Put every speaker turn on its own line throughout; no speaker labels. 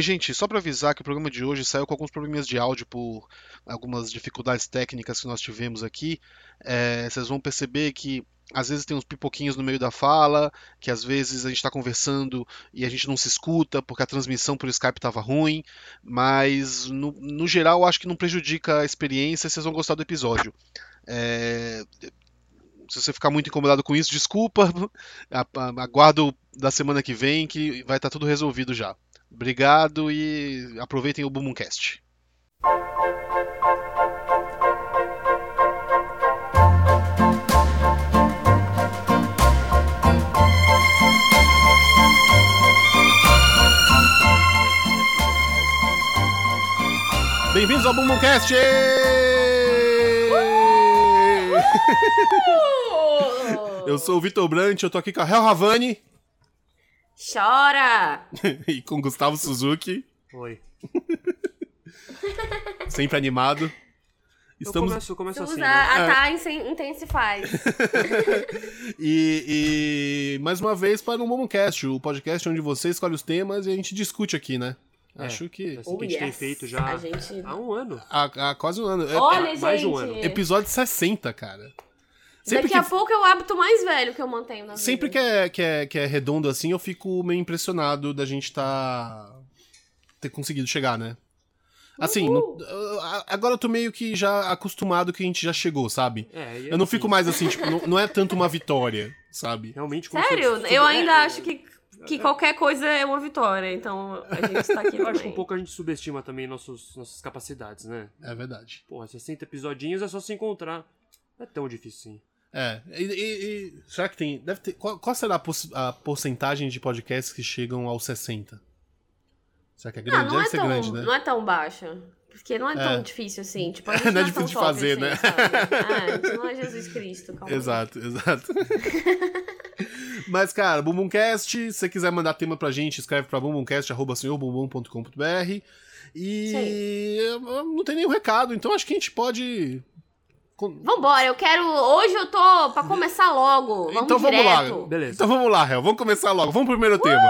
Oi, gente, só para avisar que o programa de hoje saiu com alguns probleminhas de áudio por algumas dificuldades técnicas que nós tivemos aqui. É, vocês vão perceber que às vezes tem uns pipoquinhos no meio da fala, que às vezes a gente está conversando e a gente não se escuta porque a transmissão por Skype estava ruim, mas no, no geral acho que não prejudica a experiência e vocês vão gostar do episódio. É, se você ficar muito incomodado com isso, desculpa, aguardo da semana que vem que vai estar tudo resolvido já. Obrigado e aproveitem o Boomcast. Bem-vindos ao Bumbumcast! Eu sou o Vitor Brant, eu tô aqui com a Hel Havani.
Chora!
e com Gustavo Suzuki.
Oi.
Sempre animado.
Estamos... Eu começo, eu começo assim.
Né? A tá intensifaz.
e, e mais uma vez para o Momocast, o podcast onde você escolhe os temas e a gente discute aqui, né? É, Acho que.
Assim oh, que a gente yes. tem feito já gente... há um ano.
Há, há quase um ano.
É, Olha, é, mais de um ano.
Episódio 60, cara.
Sempre Daqui que... a pouco é o hábito mais velho que eu mantenho na
Sempre vida. que é, que, é, que é redondo assim, eu fico meio impressionado da gente tá. ter conseguido chegar, né? Assim, no, agora eu tô meio que já acostumado que a gente já chegou, sabe? É, eu não assim... fico mais assim, tipo, não, não, é tanto uma vitória, sabe?
Realmente.
Sério? Eu ainda é, acho que que qualquer coisa é uma vitória. Então a gente está aqui. Eu
acho que um pouco a gente subestima também nossos, nossas capacidades, né?
É verdade.
Porra, 60 episodinhos é só se encontrar. Não é tão difícil assim.
É, e, e, e, será que tem. Deve ter, qual, qual será a, a, porcentagem de podcasts que chegam aos 60? Será que é grande?
Não, não
Deve
é
ser
tão,
grande, né?
Não é tão baixa. Porque não é, é. tão difícil assim. Tipo,
não,
não
é difícil de fazer,
assim,
né?
É, a gente não é Jesus Cristo. Calma
exato, exato. Mas, cara, Bumbumcast, se você quiser mandar tema pra gente, escreve pra bumbumcast.com.br. E Sim. não tem nenhum recado, então acho que a gente pode
Vambora, eu quero. Hoje eu tô pra começar logo. Vamos
então vamos
direto.
lá. Beleza. Então vamos lá, Hel. Vamos começar logo. Vamos pro primeiro uh! tema.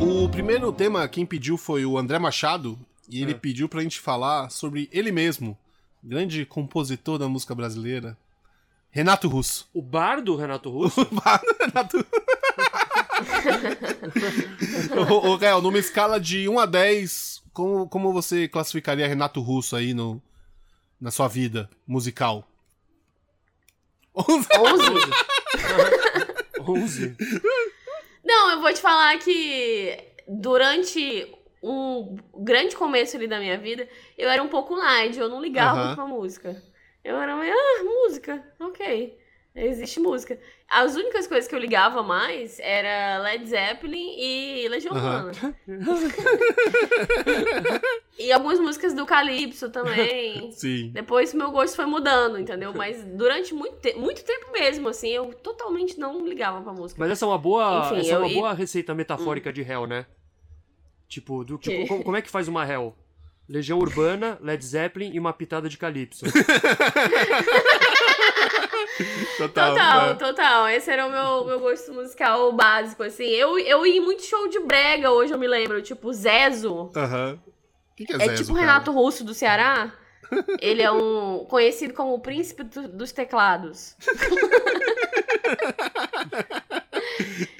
O primeiro tema, quem pediu foi o André Machado. E ele é. pediu pra gente falar sobre ele mesmo, grande compositor da música brasileira, Renato Russo.
O bar do Renato Russo?
O bar do Renato Russo. ô, ô, numa escala de 1 a 10, como, como você classificaria Renato Russo aí no, na sua vida musical?
11?
11?
Não, eu vou te falar que durante um grande começo ali da minha vida, eu era um pouco light, eu não ligava uhum. pra música. Eu era meio, ah, música, ok. Existe música. As únicas coisas que eu ligava mais era Led Zeppelin e Legião Urbana. e algumas músicas do Calypso também.
Sim.
Depois meu gosto foi mudando, entendeu? Mas durante muito, te muito tempo mesmo, assim, eu totalmente não ligava pra música.
Mas essa é uma boa, Enfim, essa é uma boa receita metafórica hum. de Hell, né? Tipo, do, tipo como, como é que faz uma Hell? Legião Urbana, Led Zeppelin e uma pitada de Calypso.
total, total, né? total. Esse era o meu, meu gosto musical básico, assim. Eu, eu ia em muito show de brega hoje, eu me lembro. Tipo, Zezo.
Aham. Uhum.
que, que é, é Zezo, tipo o Renato Russo do Ceará. Ele é um conhecido como o príncipe do, dos teclados.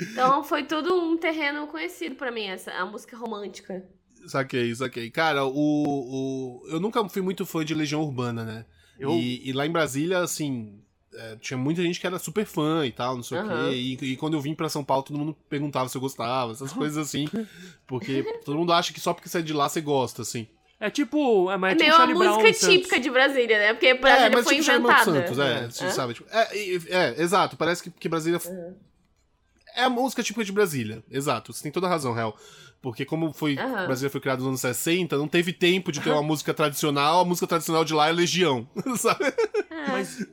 então foi tudo um terreno conhecido para mim, essa a música romântica.
Saquei, saquei. Cara, o, o, eu nunca fui muito fã de Legião Urbana, né? Eu... E, e lá em Brasília, assim, é, tinha muita gente que era super fã e tal, não sei uhum. o quê. E, e, quando eu vim pra São Paulo, todo mundo perguntava se eu gostava, essas coisas assim. Porque todo mundo acha que só porque você é de lá você gosta, assim.
É tipo. É, mas é,
é
tipo
uma música típica de Brasília, né? Porque Brasília é, mas foi tipo inventada.
Santos, é, é. sabe? Tipo, é, é, exato. Parece que, que Brasília. Uhum. É a música típica de Brasília, exato. Você tem toda a razão, Real. Porque como foi, uhum. Brasília foi criado nos anos 60, não teve tempo de ter uma música tradicional. A música tradicional de lá é Legião, sabe?
Mas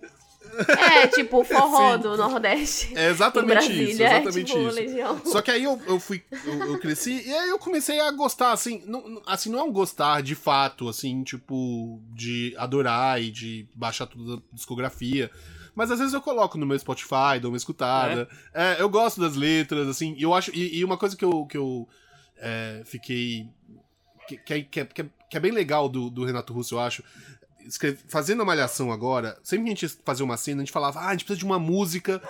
É, tipo, forró do Nordeste.
É exatamente isso, exatamente é, tipo, isso. Legião. Só que aí eu, eu fui, eu, eu, cresci e aí eu comecei a gostar, assim, não, assim, não é um gostar de fato, assim, tipo, de adorar e de baixar toda a discografia. Mas às vezes eu coloco no meu Spotify, dou uma escutada. É? É, eu gosto das letras, assim, e eu acho. E, e, uma coisa que eu, que eu é, fiquei. Que, que, é, que, é, que, é, bem legal do, do Renato Russo, eu acho, fazendo a malhação agora, sempre que a gente fazia uma cena, a gente falava, ah, a gente precisa de uma música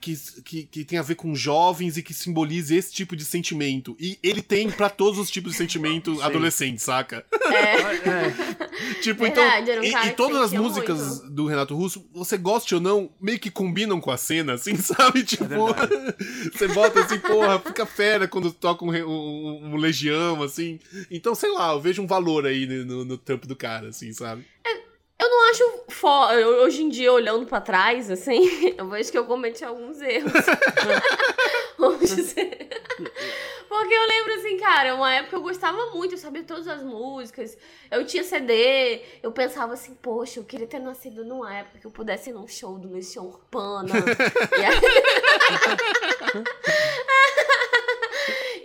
que, que, que, tem a ver com jovens e que simbolize esse tipo de sentimento. E ele tem para todos os tipos de sentimento adolescente, saca? É. é. tipo, Verdade, então. Um e, e, todas as músicas muito. do Renato Russo, você goste ou não, meio que combinam com a cena, assim, sabe? Tipo, é você bota assim, porra, fica fera quando toca um, um, um, Legião, assim. Então, sei lá, eu vejo um valor aí no, no trampo do cara, assim, sabe?
É eu não acho foda. Hoje em dia, olhando pra trás, assim, eu vejo que eu cometi alguns erros. Porque eu lembro, assim, cara, uma época eu gostava muito, eu sabia todas as músicas, eu tinha CD, eu pensava assim, poxa, eu queria ter nascido numa época que eu pudesse ir num show do Legião Urbana. e, aí...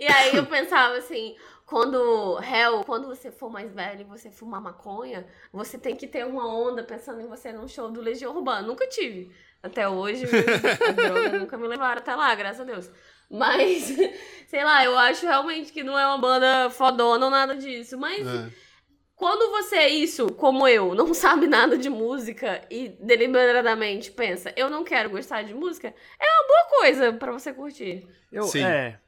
e aí eu pensava assim, quando, Hell, quando você for mais velho e você fumar maconha, você tem que ter uma onda pensando em você num show do Legião Urbana. Nunca tive. Até hoje, a droga nunca me levaram até lá, graças a Deus. Mas, sei lá, eu acho realmente que não é uma banda fodona ou nada disso. Mas é. quando você é isso, como eu, não sabe nada de música e deliberadamente pensa, eu não quero gostar de música, é uma boa coisa para você curtir.
Eu, Sim. É,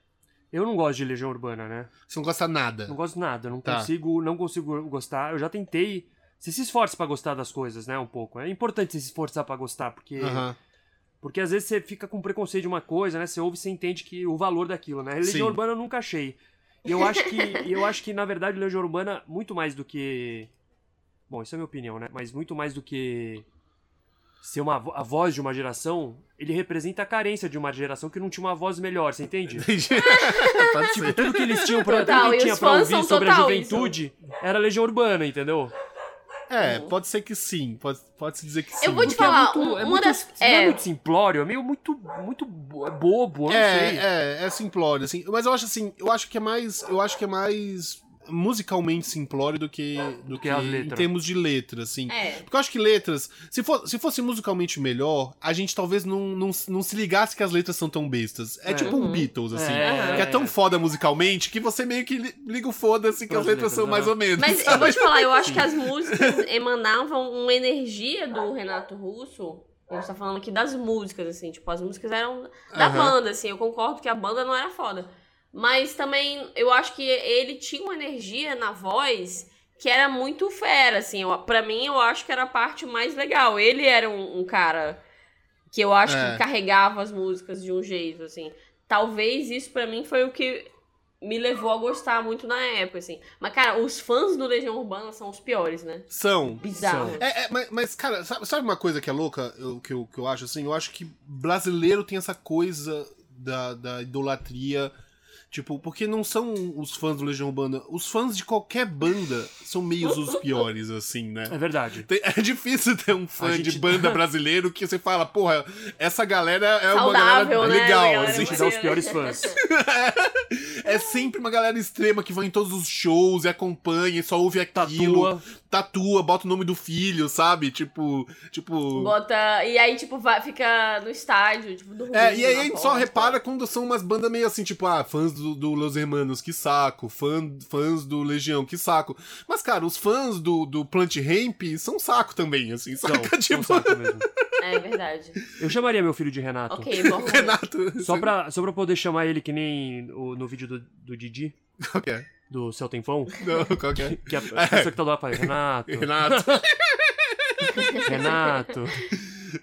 eu não gosto de Legião Urbana, né?
Você não gosta nada?
Não gosto nada, não tá. consigo, não consigo gostar. Eu já tentei. Você se esforça para gostar das coisas, né? Um pouco. É importante você se esforçar para gostar, porque porque às vezes você fica com preconceito de uma coisa, né? Você ouve e você entende que o valor daquilo, né? Legião Sim. Urbana eu nunca achei. E eu acho que eu acho que na verdade Legião Urbana muito mais do que Bom, isso é a minha opinião, né? Mas muito mais do que ser uma, a voz de uma geração, ele representa a carência de uma geração que não tinha uma voz melhor, você entende? tipo, tudo que eles tinham pra, total, tudo que tinha pra ouvir sobre a juventude isso. era Legião Urbana, entendeu?
É, pode ser que sim. Pode, pode se dizer que sim.
Eu vou te falar,
é muito,
é
uma muito, das. É... Não é muito simplório, é meio muito, muito bobo, não
é,
sei.
É, é simplório, assim. Mas eu acho assim, eu acho que é mais. Eu acho que é mais musicalmente simplório do que, do que, que em termos de letras, assim. É. Porque eu acho que letras, se, for, se fosse musicalmente melhor, a gente talvez não, não, não se ligasse que as letras são tão bestas. É, é. tipo um uhum. Beatles, assim. É. Que é tão foda musicalmente que você meio que liga o foda-se que as letras, letras são mais ou menos.
Mas sabe? eu vou te falar, eu acho que as músicas emanavam uma energia do Renato Russo. A gente tá falando aqui das músicas, assim, tipo, as músicas eram da uhum. banda, assim. Eu concordo que a banda não era foda. Mas também eu acho que ele tinha uma energia na voz que era muito fera, assim. para mim, eu acho que era a parte mais legal. Ele era um, um cara que eu acho é. que carregava as músicas de um jeito, assim. Talvez isso para mim foi o que me levou a gostar muito na época, assim. Mas, cara, os fãs do Legião Urbana são os piores, né?
São.
Bizarro.
São. É, é, mas, mas, cara, sabe, sabe, uma coisa que é louca, eu, que, eu, que eu acho, assim? Eu acho que brasileiro tem essa coisa da, da idolatria Tipo, porque não são os fãs do Legião Urbana. Os fãs de qualquer banda são meio os piores, assim, né?
É verdade.
É difícil ter um fã gente... de banda brasileiro que você fala, porra, essa galera é Saudável, uma galera né? legal.
Legal, assim. A gente dá os piores fãs.
é sempre uma galera extrema que vai em todos os shows e acompanha e só ouve aquilo. Tatua. Tatua, bota o nome do filho, sabe? Tipo. tipo...
Bota. E aí, tipo, vai, fica no estádio, tipo,
do É, e aí a gente só repara quando são umas bandas meio assim, tipo, ah, fãs do, do Los Hermanos, que saco. Fã, fãs do Legião, que saco. Mas, cara, os fãs do, do Plant Ramp são saco também, assim, saca? Não, tipo...
São saco mesmo. É verdade.
Eu chamaria meu filho de Renato.
Ok, bom.
Renato.
Só pra, só pra poder chamar ele que nem o, no vídeo do, do Didi.
Qual que é?
Do Céu Tempão.
Não, qual que é?
Que a pessoa é. que tá do lado fala, Renato.
Renato.
Renato.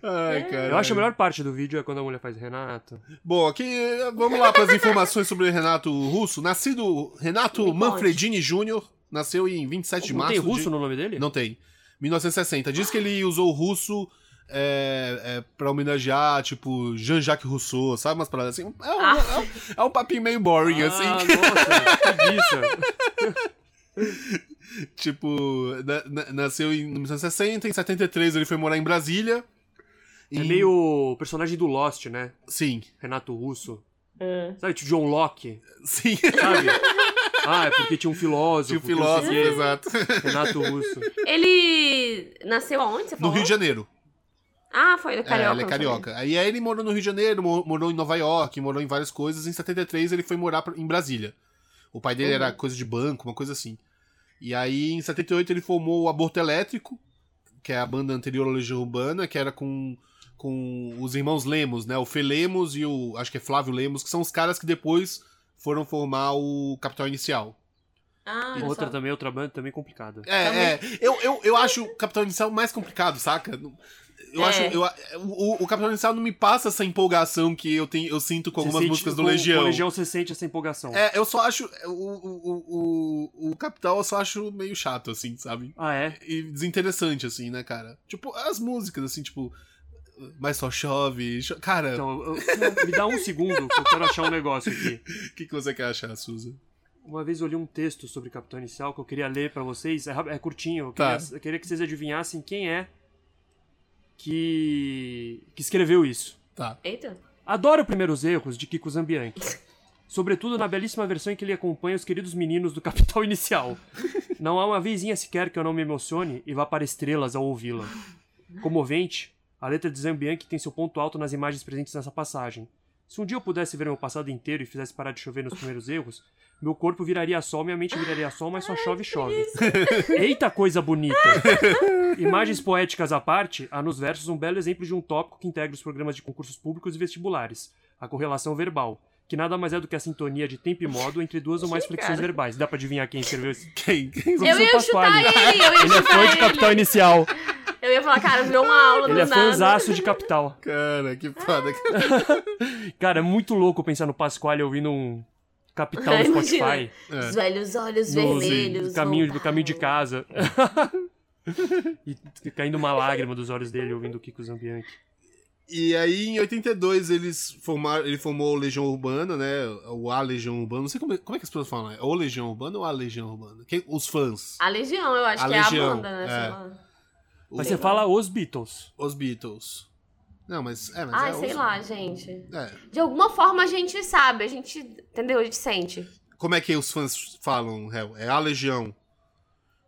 Ai, cara. Eu acho a melhor parte do vídeo é quando a mulher faz Renato.
Bom, aqui vamos lá para as informações sobre Renato Russo. Nascido Renato Manfredini Jr., nasceu em 27 de março.
Não tem russo
de...
no nome dele?
Não tem. 1960. Diz que ele usou o russo é, é, pra homenagear, tipo, Jean-Jacques Rousseau, sabe? Umas paradas assim. É um, ah. é, um, é um papinho meio boring, ah, assim.
Nossa,
tipo, na, na, nasceu em 1960, em 73 ele foi morar em Brasília.
É meio personagem do Lost, né?
Sim.
Renato Russo.
É.
Sabe, tipo John Locke?
Sim.
Sabe? Ah, é porque tinha um filósofo.
Tinha um filósofo, exato.
Renato Russo.
Ele nasceu aonde, você falou?
No Rio de Janeiro.
Ah, foi, ele é carioca.
É, ele é carioca. Aí ele morou no Rio de Janeiro, morou em Nova York, morou em várias coisas. Em 73 ele foi morar em Brasília. O pai dele uhum. era coisa de banco, uma coisa assim. E aí em 78 ele formou o Aborto Elétrico, que é a banda anterior à Legião Urbana, que era com, com os irmãos Lemos, né? O Fê Lemos e o. Acho que é Flávio Lemos, que são os caras que depois foram formar o Capital Inicial.
Ah,
outra também, outra banda também complicada.
É, é. Eu, eu, eu acho o Capital Inicial mais complicado, saca? Eu é. acho. Eu, o, o Capitão Inicial não me passa essa empolgação que eu, tenho, eu sinto com algumas músicas do Legião. Com
Legião você sente essa empolgação.
É, eu só acho. O, o, o, o Capital eu só acho meio chato, assim, sabe?
Ah, é?
E desinteressante, assim, né, cara? Tipo, as músicas, assim, tipo. Mas só chove. Cho... Cara.
Então, eu, me dá um segundo que eu quero achar um negócio aqui.
O que, que você quer achar, Susan?
Uma vez eu li um texto sobre Capitão Inicial que eu queria ler para vocês. É, é curtinho. Eu
tá.
queria, eu queria que vocês adivinhassem quem é que, que escreveu isso.
Tá.
Eita.
Adoro Primeiros Erros de Kiko Zambianchi. Sobretudo na belíssima versão em que ele acompanha os queridos meninos do Capital Inicial. Não há uma vezinha sequer que eu não me emocione e vá para estrelas ao ouvi-la. Comovente, a letra de Zambianchi tem seu ponto alto nas imagens presentes nessa passagem. Se um dia eu pudesse ver meu passado inteiro e fizesse parar de chover nos primeiros erros, meu corpo viraria sol, minha mente viraria sol, mas só chove chove. Eita coisa bonita! Imagens poéticas à parte, há nos versos um belo exemplo de um tópico que integra os programas de concursos públicos e vestibulares, a correlação verbal, que nada mais é do que a sintonia de tempo e modo entre duas ou mais flexões verbais. Dá pra adivinhar quem escreveu isso?
Quem? quem?
Eu ia chutar ele, eu ia
Ele é fã de Capital Inicial.
Eu ia falar, cara, virou uma aula
Ele é fãzaço de Capital.
Cara, que foda.
cara, é muito louco pensar no Pasquale ouvindo um Capital no Spotify.
É. Os velhos olhos no, vermelhos.
Do caminho, do caminho de casa. e caindo uma lágrima dos olhos dele ouvindo o Kiko Zambianchi.
E aí, em 82, eles formaram, ele formou Legião Urbana, né? O A Legião Urbana. Não sei como, é, como é que as pessoas falam. É o Legião Urbana ou A Legião Urbana? Quem, os fãs.
A Legião, eu acho
a
que
Legião,
é a banda, né?
É.
Mas você fala os Beatles.
Os Beatles. Não, mas. É, mas
Ai,
é
sei lá, gente.
É.
De alguma forma a gente sabe, a gente. Entendeu? A gente sente.
Como é que os fãs falam, Hel? É a Legião.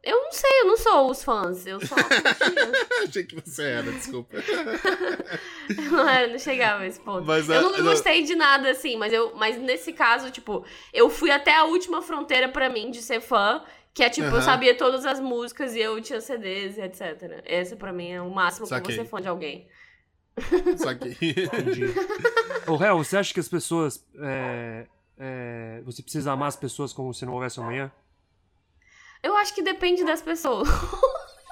Eu não sei, eu não sou os fãs. Eu só.
Achei que você era, desculpa.
não era, não chegava a esse ponto.
Mas,
eu não, não gostei de nada, assim, mas, eu, mas nesse caso, tipo, eu fui até a última fronteira pra mim de ser fã. Que é tipo, uhum. eu sabia todas as músicas e eu tinha CDs e etc. Esse pra mim é o máximo que você é fã de alguém.
Saquei.
Entendi. Ô, Hel, você acha que as pessoas. É, é, você precisa amar as pessoas como se não houvesse amanhã?
Eu acho que depende das pessoas.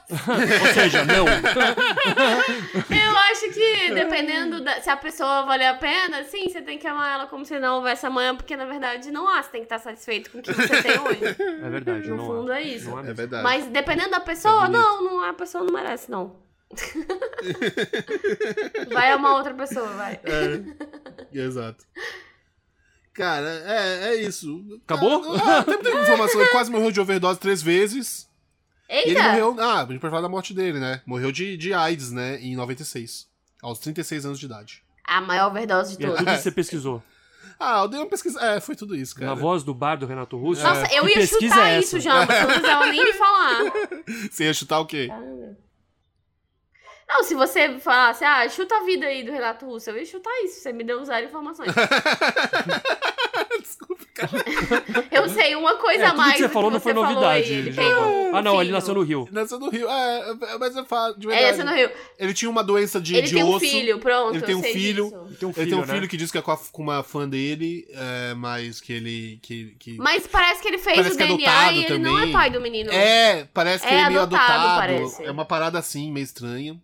Ou seja, não.
Eu acho que dependendo da, se a pessoa valer a pena, sim, você tem que amar ela como se não houvesse amanhã, porque na verdade não há, você tem que estar satisfeito com o que você tem hoje.
É verdade,
No
não
fundo
há.
é isso.
Não há
É verdade.
Mas dependendo da pessoa,
É
não, não, a pessoa não merece, não. vai amar outra pessoa, vai.
É, exato. Cara, é, é isso.
Acabou?
Ah, tem informação. Ele quase morreu de overdose três vezes. E ele
Eita!
morreu. Ah, a gente pode falar da morte dele, né? Morreu de, de AIDS, né? Em 96. Aos 36 anos de idade.
A maior overdose de
E é
todas.
tudo que você pesquisou.
Ah, eu dei uma pesquisa. É, foi tudo isso, cara.
Na voz do bar do Renato Russo.
Nossa, eu
que
ia chutar
é
isso? Jamba. Você não precisava nem me falar.
Você ia chutar o quê?
Não, se você falasse, ah, chuta a vida aí do Renato Russo, eu ia chutar isso. Você me deu zero informações.
Desculpa, cara.
Eu sei uma coisa
É,
a mais
que você falou
que
não foi
falou
novidade.
Ele um
ah, não, ele nasceu no Rio.
Nasceu no Rio. É, mas eu falo de
É,
verdade.
esse no Rio.
Ele tinha uma doença de,
Ele
de
tem um
osso.
filho, pronto.
Ele tem um filho.
disso.
Ele tem um
Ele
filho,
tem um
né?
filho que diz que é com, a- com uma fã dele, é, mas que ele. Que, que...
Mas parece que ele fez
Parece
o
que é
DNA
adotado
e ele não é
também.
pai do menino.
É, parece que
É
ele é meio
adotado,
adotado. É uma parada assim, meio estranha.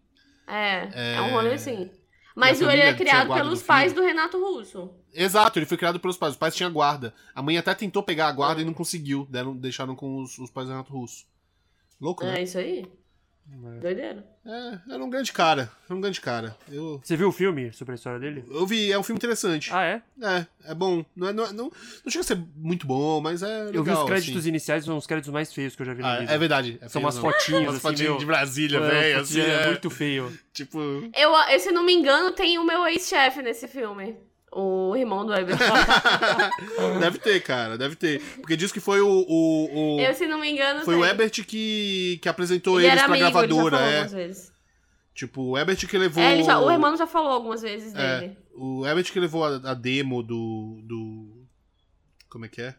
É, é, um rolê assim. Mas
a
ele é criado pelos pais do Renato Russo.
Exato, ele foi criado pelos pais. Os pais tinham guarda. A mãe até tentou pegar a guarda e não conseguiu. Deram, deixaram com os, os pais do Renato Russo. Louco, né?
É isso aí. Doideira.
É, era um grande cara. Era um grande cara. Eu...
Você viu o filme sobre a história dele?
Eu vi, é um filme interessante.
Ah, é?
É, é bom. Não, é, não, é, não, não chega a ser muito bom, mas é. Legal,
eu vi os créditos assim. iniciais, são os créditos mais feios que eu já vi na
ah,
vida.
É verdade. É
são umas fotinhas.
umas
assim,
fotinhas de Brasília, velho. Assim,
é, muito feio.
Tipo.
Eu, se não me engano, tem o meu ex-chefe nesse filme. O irmão do Ebert.
deve ter, cara, deve ter. Porque diz que foi o. o,
o... Eu, se não me engano.
Foi
tem.
o Ebert que, que apresentou ele eles pra amigo, gravadora. Ele já
é. vezes.
Tipo, o Ebert que levou.
É, já, o irmão já falou algumas vezes é, dele.
O Ebert que levou a, a, demo do. do. Como é que é?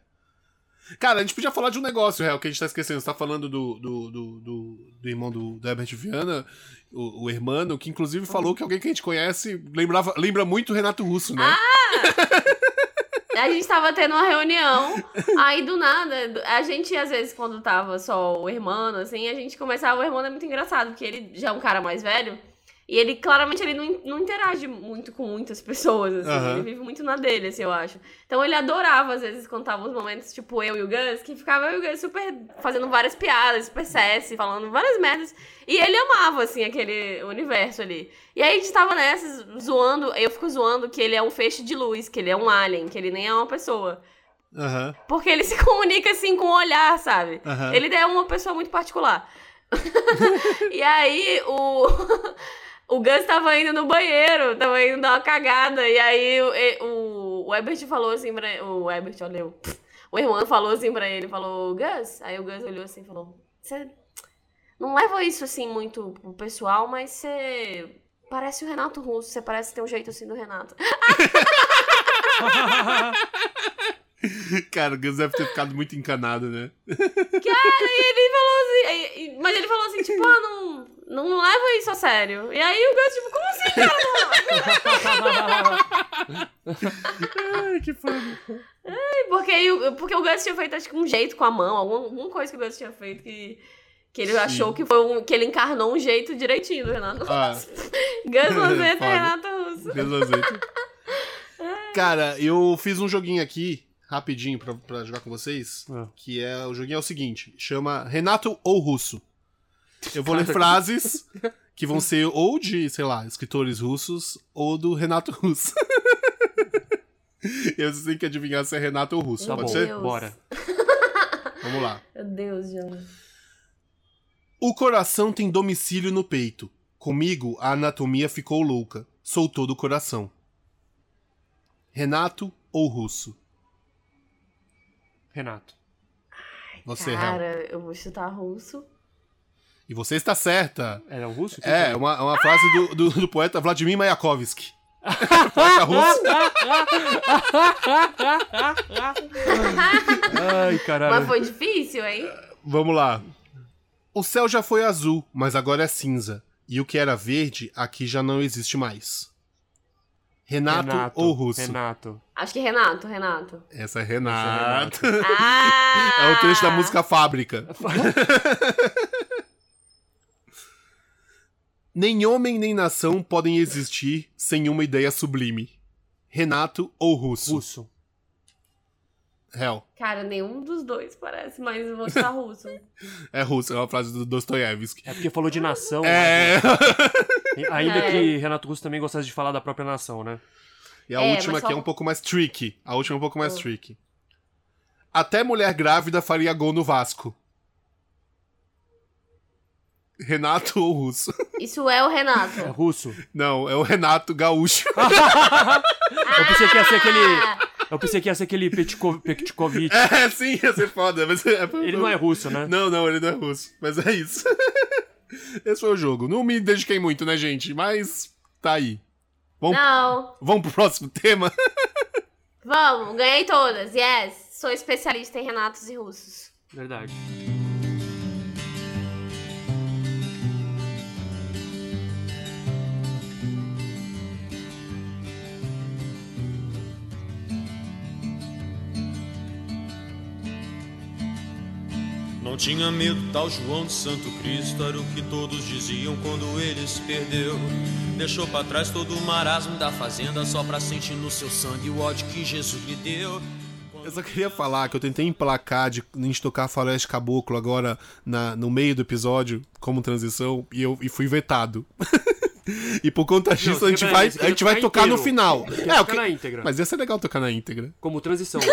Cara, a gente podia falar de um negócio, real, que a gente tá esquecendo. Você tá falando do, do, do, do, do irmão do, do Herbert Viana, o, o hermano, que inclusive falou que alguém que a gente conhece lembrava, lembra muito o Renato Russo, né?
Ah! a gente tava tendo uma reunião, aí do nada, a gente às vezes quando tava só o irmão, assim, a gente começava, o irmão é muito engraçado, porque ele já é um cara mais velho, e ele, claramente, ele não, não interage muito com muitas pessoas, assim. Uhum. Ele vive muito na dele, assim, eu acho. Então ele adorava, às vezes, contar os momentos, tipo, eu e o Gus, que ficava eu e o Gus super fazendo várias piadas, super sexy, falando várias merdas. E ele amava, assim, aquele universo ali. E aí a gente tava nessa, zoando, eu fico zoando que ele é um feixe de luz, que ele é um alien, que ele nem é uma pessoa.
Uhum.
Porque ele se comunica, assim, com o olhar, sabe? Uhum. Ele é uma pessoa muito particular. e aí, o o Gus tava indo no banheiro, tava indo dar uma cagada. E aí o, o, o Ebert falou assim pra O Ebert, olha eu. O irmão falou assim pra ele, falou, Gus. Aí o Gus olhou assim e falou: Você não leva isso assim muito pro pessoal, mas você parece o Renato Russo, você parece ter um jeito assim do Renato.
Cara, o Gus deve ter ficado muito encanado, né?
Cara, e ele falou assim. Mas ele falou assim, tipo, ah, não, não leva isso a sério. E aí o Gus, tipo, como
assim, cara? Ai, que foda.
Ai, porque, porque o Gus tinha feito, acho que um jeito com a mão, alguma, alguma coisa que o Gus tinha feito que. Que ele Sim. achou que foi um. que ele encarnou um jeito direitinho do Renato ah. Russo. Gus Lanzetta e Renato Russo.
Gus Lanzetta. Cara, eu fiz um joguinho aqui rapidinho pra, pra jogar com vocês. É. Que é. O joguinho é o seguinte: chama Renato ou Russo. Eu vou ler frases que vão ser ou de, sei lá, escritores russos ou do Renato Russo. e vocês têm que adivinhar se é Renato ou Russo. Tá Pode bom. ser?
Bora.
Vamos lá.
Meu Deus, João.
O coração tem domicílio no peito. Comigo a anatomia ficou louca. Sou todo coração. Renato ou Russo?
Renato.
Ai, você, Cara, Real. eu vou chutar russo.
E você está certa.
É o russo?
É, uma, uma frase do, do, do poeta Vladimir Mayakovsky. poeta russo.
Ai, caralho.
Mas foi difícil, hein?
Vamos lá. O céu já foi azul, mas agora é cinza. E o que era verde, aqui já não existe mais. Renato, Renato, ou Russo?
Renato.
Acho que Renato, Renato.
Essa é Renato.
Essa é, Renato. ah!
é o trecho da música Fábrica. nem homem nem nação podem existir sem uma ideia sublime. Renato ou Russo?
Russo.
Real.
Cara, nenhum dos dois parece, mas eu vou estar russo.
é russo, é uma frase do Dostoiévski.
É porque falou de nação.
É.
Né? Ainda é. que Renato Russo também gostasse de falar da própria nação, né?
E a é, última aqui só... é um pouco mais tricky. A última é um pouco mais oh. tricky. Até mulher grávida faria gol no Vasco. Renato ou Russo?
Isso é o Renato.
É russo?
Não, é o Renato Gaúcho.
Eu pensei que ia ser aquele. Eu pensei que ia ser aquele Petkovic.
É, sim, ia ser foda. Mas é...
Ele não é russo, né?
Não, não, ele não é russo. Mas é isso. Esse foi o jogo. Não me dediquei muito, né, gente? Mas tá aí.
Vamos, Não.
Vamos pro próximo tema?
Vamos, ganhei todas, yes. Sou especialista em renatos e russos.
Verdade.
Não tinha medo, tal João de Santo Cristo era o que todos diziam quando ele se perdeu. Deixou para trás todo o marasmo da fazenda só pra sentir no seu sangue o ódio que Jesus lhe deu.
Eu só queria falar que eu tentei emplacar de a gente tocar Floresta Caboclo agora na, no meio do episódio, como transição, e eu e fui vetado. e por conta disso, a gente vai, a gente vai tocar inteiro. no final.
É, tocar na íntegra.
Mas ia ser legal tocar na íntegra.
Como transição.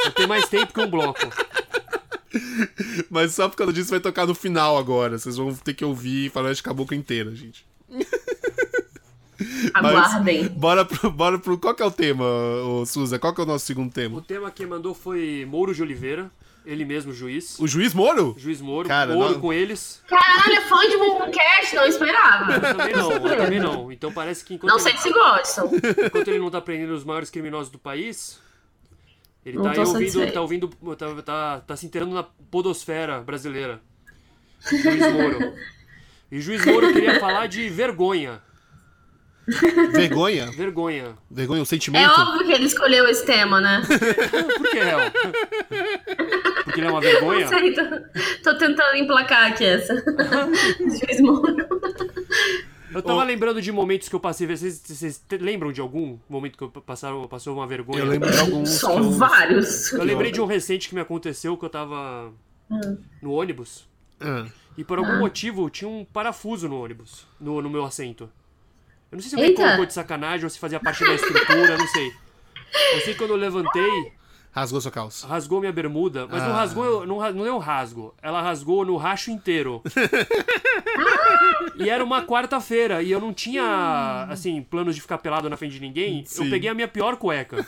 É. Tem mais tempo que um bloco.
Mas só por causa disso vai tocar no final agora. Vocês vão ter que ouvir Floresta Caboclo inteira, gente.
Aguardem.
Mas, bora pro, bora pro. Qual que é o tema, Suza? Qual que é o nosso segundo tema?
O tema que mandou foi Mouro de Oliveira. Ele mesmo, juiz.
O juiz Moro?
Juiz Moro. Cara, Moro não... com eles.
Caralho, é fã de Momoncast? Não esperava.
Eu também não, eu também não. Então parece que
enquanto. Não sei ele... se gostam.
Enquanto ele não tá prendendo os maiores criminosos do país. Ele tá aí ouvindo, tá ouvindo, tá, tá, tá se inteirando na podosfera brasileira. Juiz Moro. E Juiz Moro queria falar de vergonha.
Vergonha?
Vergonha.
Vergonha, o sentimento?
É óbvio que ele escolheu esse tema, né?
Por que, El? Porque ele é uma vergonha?
Não sei, tô, tô tentando emplacar aqui essa. Juiz Moro.
Eu tava oh. lembrando de momentos que eu passei. Vocês, vocês lembram de algum momento que eu passaram, passou uma vergonha?
Eu lembro de alguns.
São eu... vários.
Eu lembrei de um recente que me aconteceu que eu tava hum. no ônibus. Hum. E por algum hum. motivo tinha um parafuso no ônibus, no, no meu assento. Eu não sei se alguém Eita. colocou de sacanagem ou se fazia parte da estrutura, não sei. Eu sei que quando eu levantei.
Rasgou sua calça.
Rasgou minha bermuda, mas ah. não rasgou, não, não deu um rasgo. Ela rasgou no racho inteiro. e era uma quarta-feira e eu não tinha, assim, planos de ficar pelado na frente de ninguém. Sim. Eu peguei a minha pior cueca.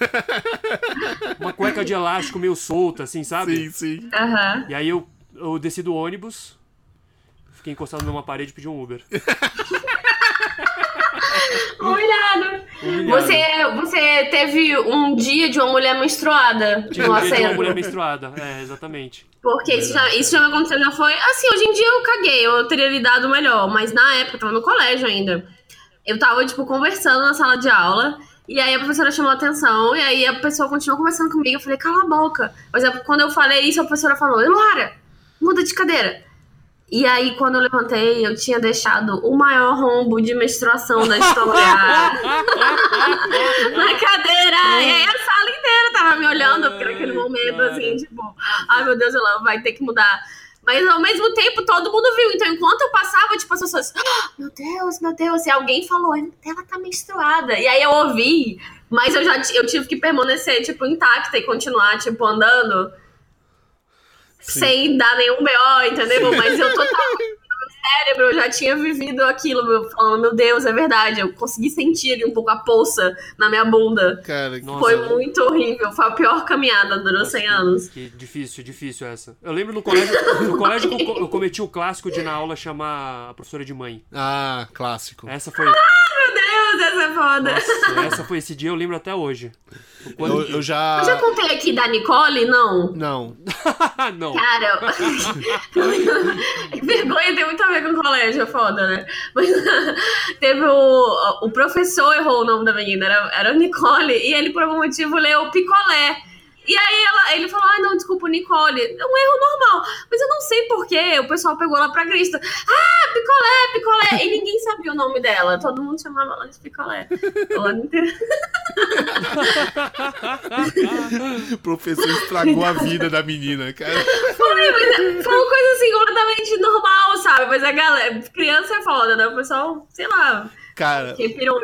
uma cueca de elástico meio solta, assim, sabe?
Sim, sim.
Uhum.
E aí eu, eu desci do ônibus, fiquei encostado numa parede e pedi um Uber.
Humilhado. Você, você teve um dia de uma mulher menstruada
Tive no um dia de uma mulher menstruada, é, exatamente.
Porque isso já, isso já me aconteceu, já foi... Assim, hoje em dia eu caguei, eu teria lidado melhor. Mas na época, eu tava no colégio ainda. Eu tava, tipo, conversando na sala de aula... E aí a professora chamou a atenção, e aí a pessoa continuou conversando comigo. Eu falei, cala a boca. Exemplo, quando eu falei isso, a professora falou, Eluara, muda de cadeira. E aí, quando eu levantei, eu tinha deixado o maior rombo de menstruação da história na cadeira. E aí a sala inteira tava me olhando, porque naquele momento, assim, tipo, ai meu Deus, ela vai ter que mudar. Mas ao mesmo tempo, todo mundo viu. Então, enquanto eu passava, tipo, as pessoas, oh, meu Deus, meu Deus. E alguém falou, ela tá menstruada. E aí eu ouvi, mas eu já eu tive que permanecer, tipo, intacta e continuar, tipo, andando. Sim. sem dar nenhum BO, entendeu? Sim. Mas eu total. cérebro, eu já tinha vivido aquilo, meu, falando, meu Deus, é verdade, eu consegui sentir ali um pouco a poça na minha bunda.
Cara,
Foi nossa, muito horrível, foi a pior caminhada, durou 100 anos.
Que difícil, difícil essa. Eu lembro no colégio, no colégio eu cometi o clássico de na aula chamar a professora de mãe.
Ah, clássico.
Essa foi...
Ah, meu Deus, essa é foda.
Nossa, essa foi esse dia, eu lembro até hoje.
Eu, eu, já.
Eu já contei aqui da Nicole, não?
Não.
não.
Cara, vergonha tem muito a ver com o colégio, é foda, né? Mas teve o. O professor errou o nome da menina, era, era Nicole, e ele por algum motivo leu picolé. E aí ela, ele falou: ah, não, desculpa, Nicole. É um erro normal. Mas eu não sei porquê. O pessoal pegou ela pra Cristo. Ah, picolé, picolé. E ninguém sabia o nome dela. Todo mundo chamava ela de picolé. O
professor estragou a vida da menina, cara.
Foi, mas foi uma coisa assim completamente normal, sabe? Mas a galera, criança é foda, né? O pessoal, sei lá.
Cara,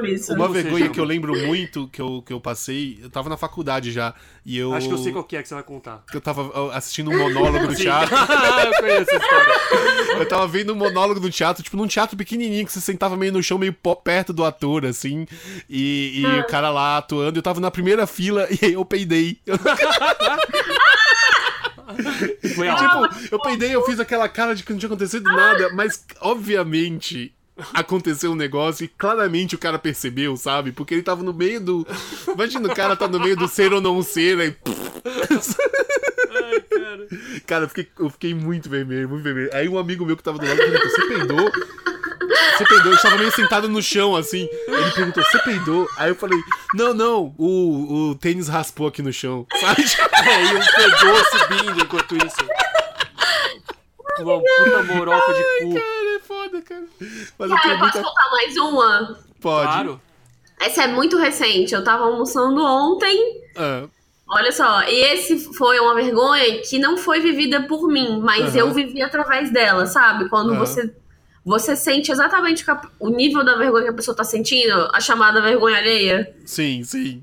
nisso.
Uma vergonha que eu lembro muito que eu, que eu passei, eu tava na faculdade já. E eu.
Acho que eu sei qual que é que você vai contar.
Eu tava assistindo um monólogo do teatro.
eu conheço essa história.
eu tava vendo um monólogo do teatro, tipo, num teatro pequenininho, que você sentava meio no chão, meio perto do ator, assim. E, e ah. o cara lá atuando. Eu tava na primeira fila e aí eu peidei. Foi tipo, eu peidei, eu fiz aquela cara de que não tinha acontecido nada, mas obviamente aconteceu um negócio e claramente o cara percebeu, sabe? Porque ele tava no meio do. Imagina o cara tá no meio do ser ou não ser, aí. Ai, cara. Cara, eu fiquei, eu fiquei muito vermelho, muito vermelho. Aí um amigo meu que tava do lado perguntou: Você peidou? Você peidou? Eu estava meio sentado no chão, assim. Ele perguntou: Você peidou? Aí eu falei: Não, não, o, o tênis raspou aqui no chão, sabe?
É, e um pegou subindo enquanto isso. Uma puta moroca de cu.
Cara, é foda, cara.
Mas cara, eu, posso muita... contar mais uma?
Pode.
Claro.
Essa é muito recente. Eu tava almoçando ontem.
Ah.
Olha só, esse foi uma vergonha que não foi vivida por mim, mas uhum. eu vivi através dela, sabe? Quando uhum. você você sente exatamente o nível da vergonha que a pessoa tá sentindo, a chamada vergonha alheia.
Sim, sim.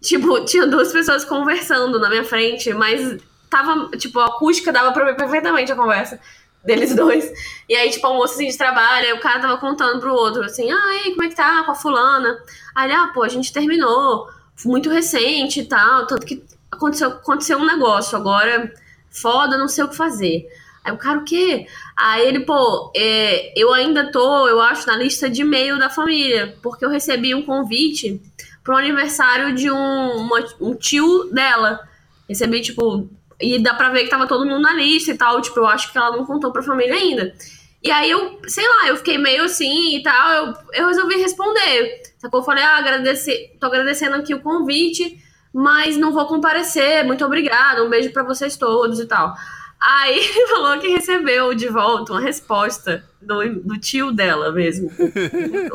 Tipo, tinha duas pessoas conversando na minha frente, mas tava, tipo, a acústica dava pra ver perfeitamente a conversa deles dois. E aí, tipo, almoço assim de trabalho, aí o cara tava contando pro outro, assim, ah, aí, como é que tá com a fulana? Aí, ah, pô, a gente terminou, muito recente e tal, tanto que aconteceu, aconteceu um negócio, agora foda, não sei o que fazer. Aí o cara, o quê? Aí ele, pô, é, eu ainda tô, eu acho, na lista de e-mail da família, porque eu recebi um convite pro aniversário de um, uma, um tio dela. Recebi, tipo, e dá pra ver que tava todo mundo na lista e tal, tipo, eu acho que ela não contou pra família ainda. E aí eu, sei lá, eu fiquei meio assim e tal, eu, eu resolvi responder. Sacou? Eu falei, ah, agradecer, tô agradecendo aqui o convite, mas não vou comparecer, muito obrigada, um beijo para vocês todos e tal. Aí ele falou que recebeu de volta uma resposta do, do tio dela mesmo.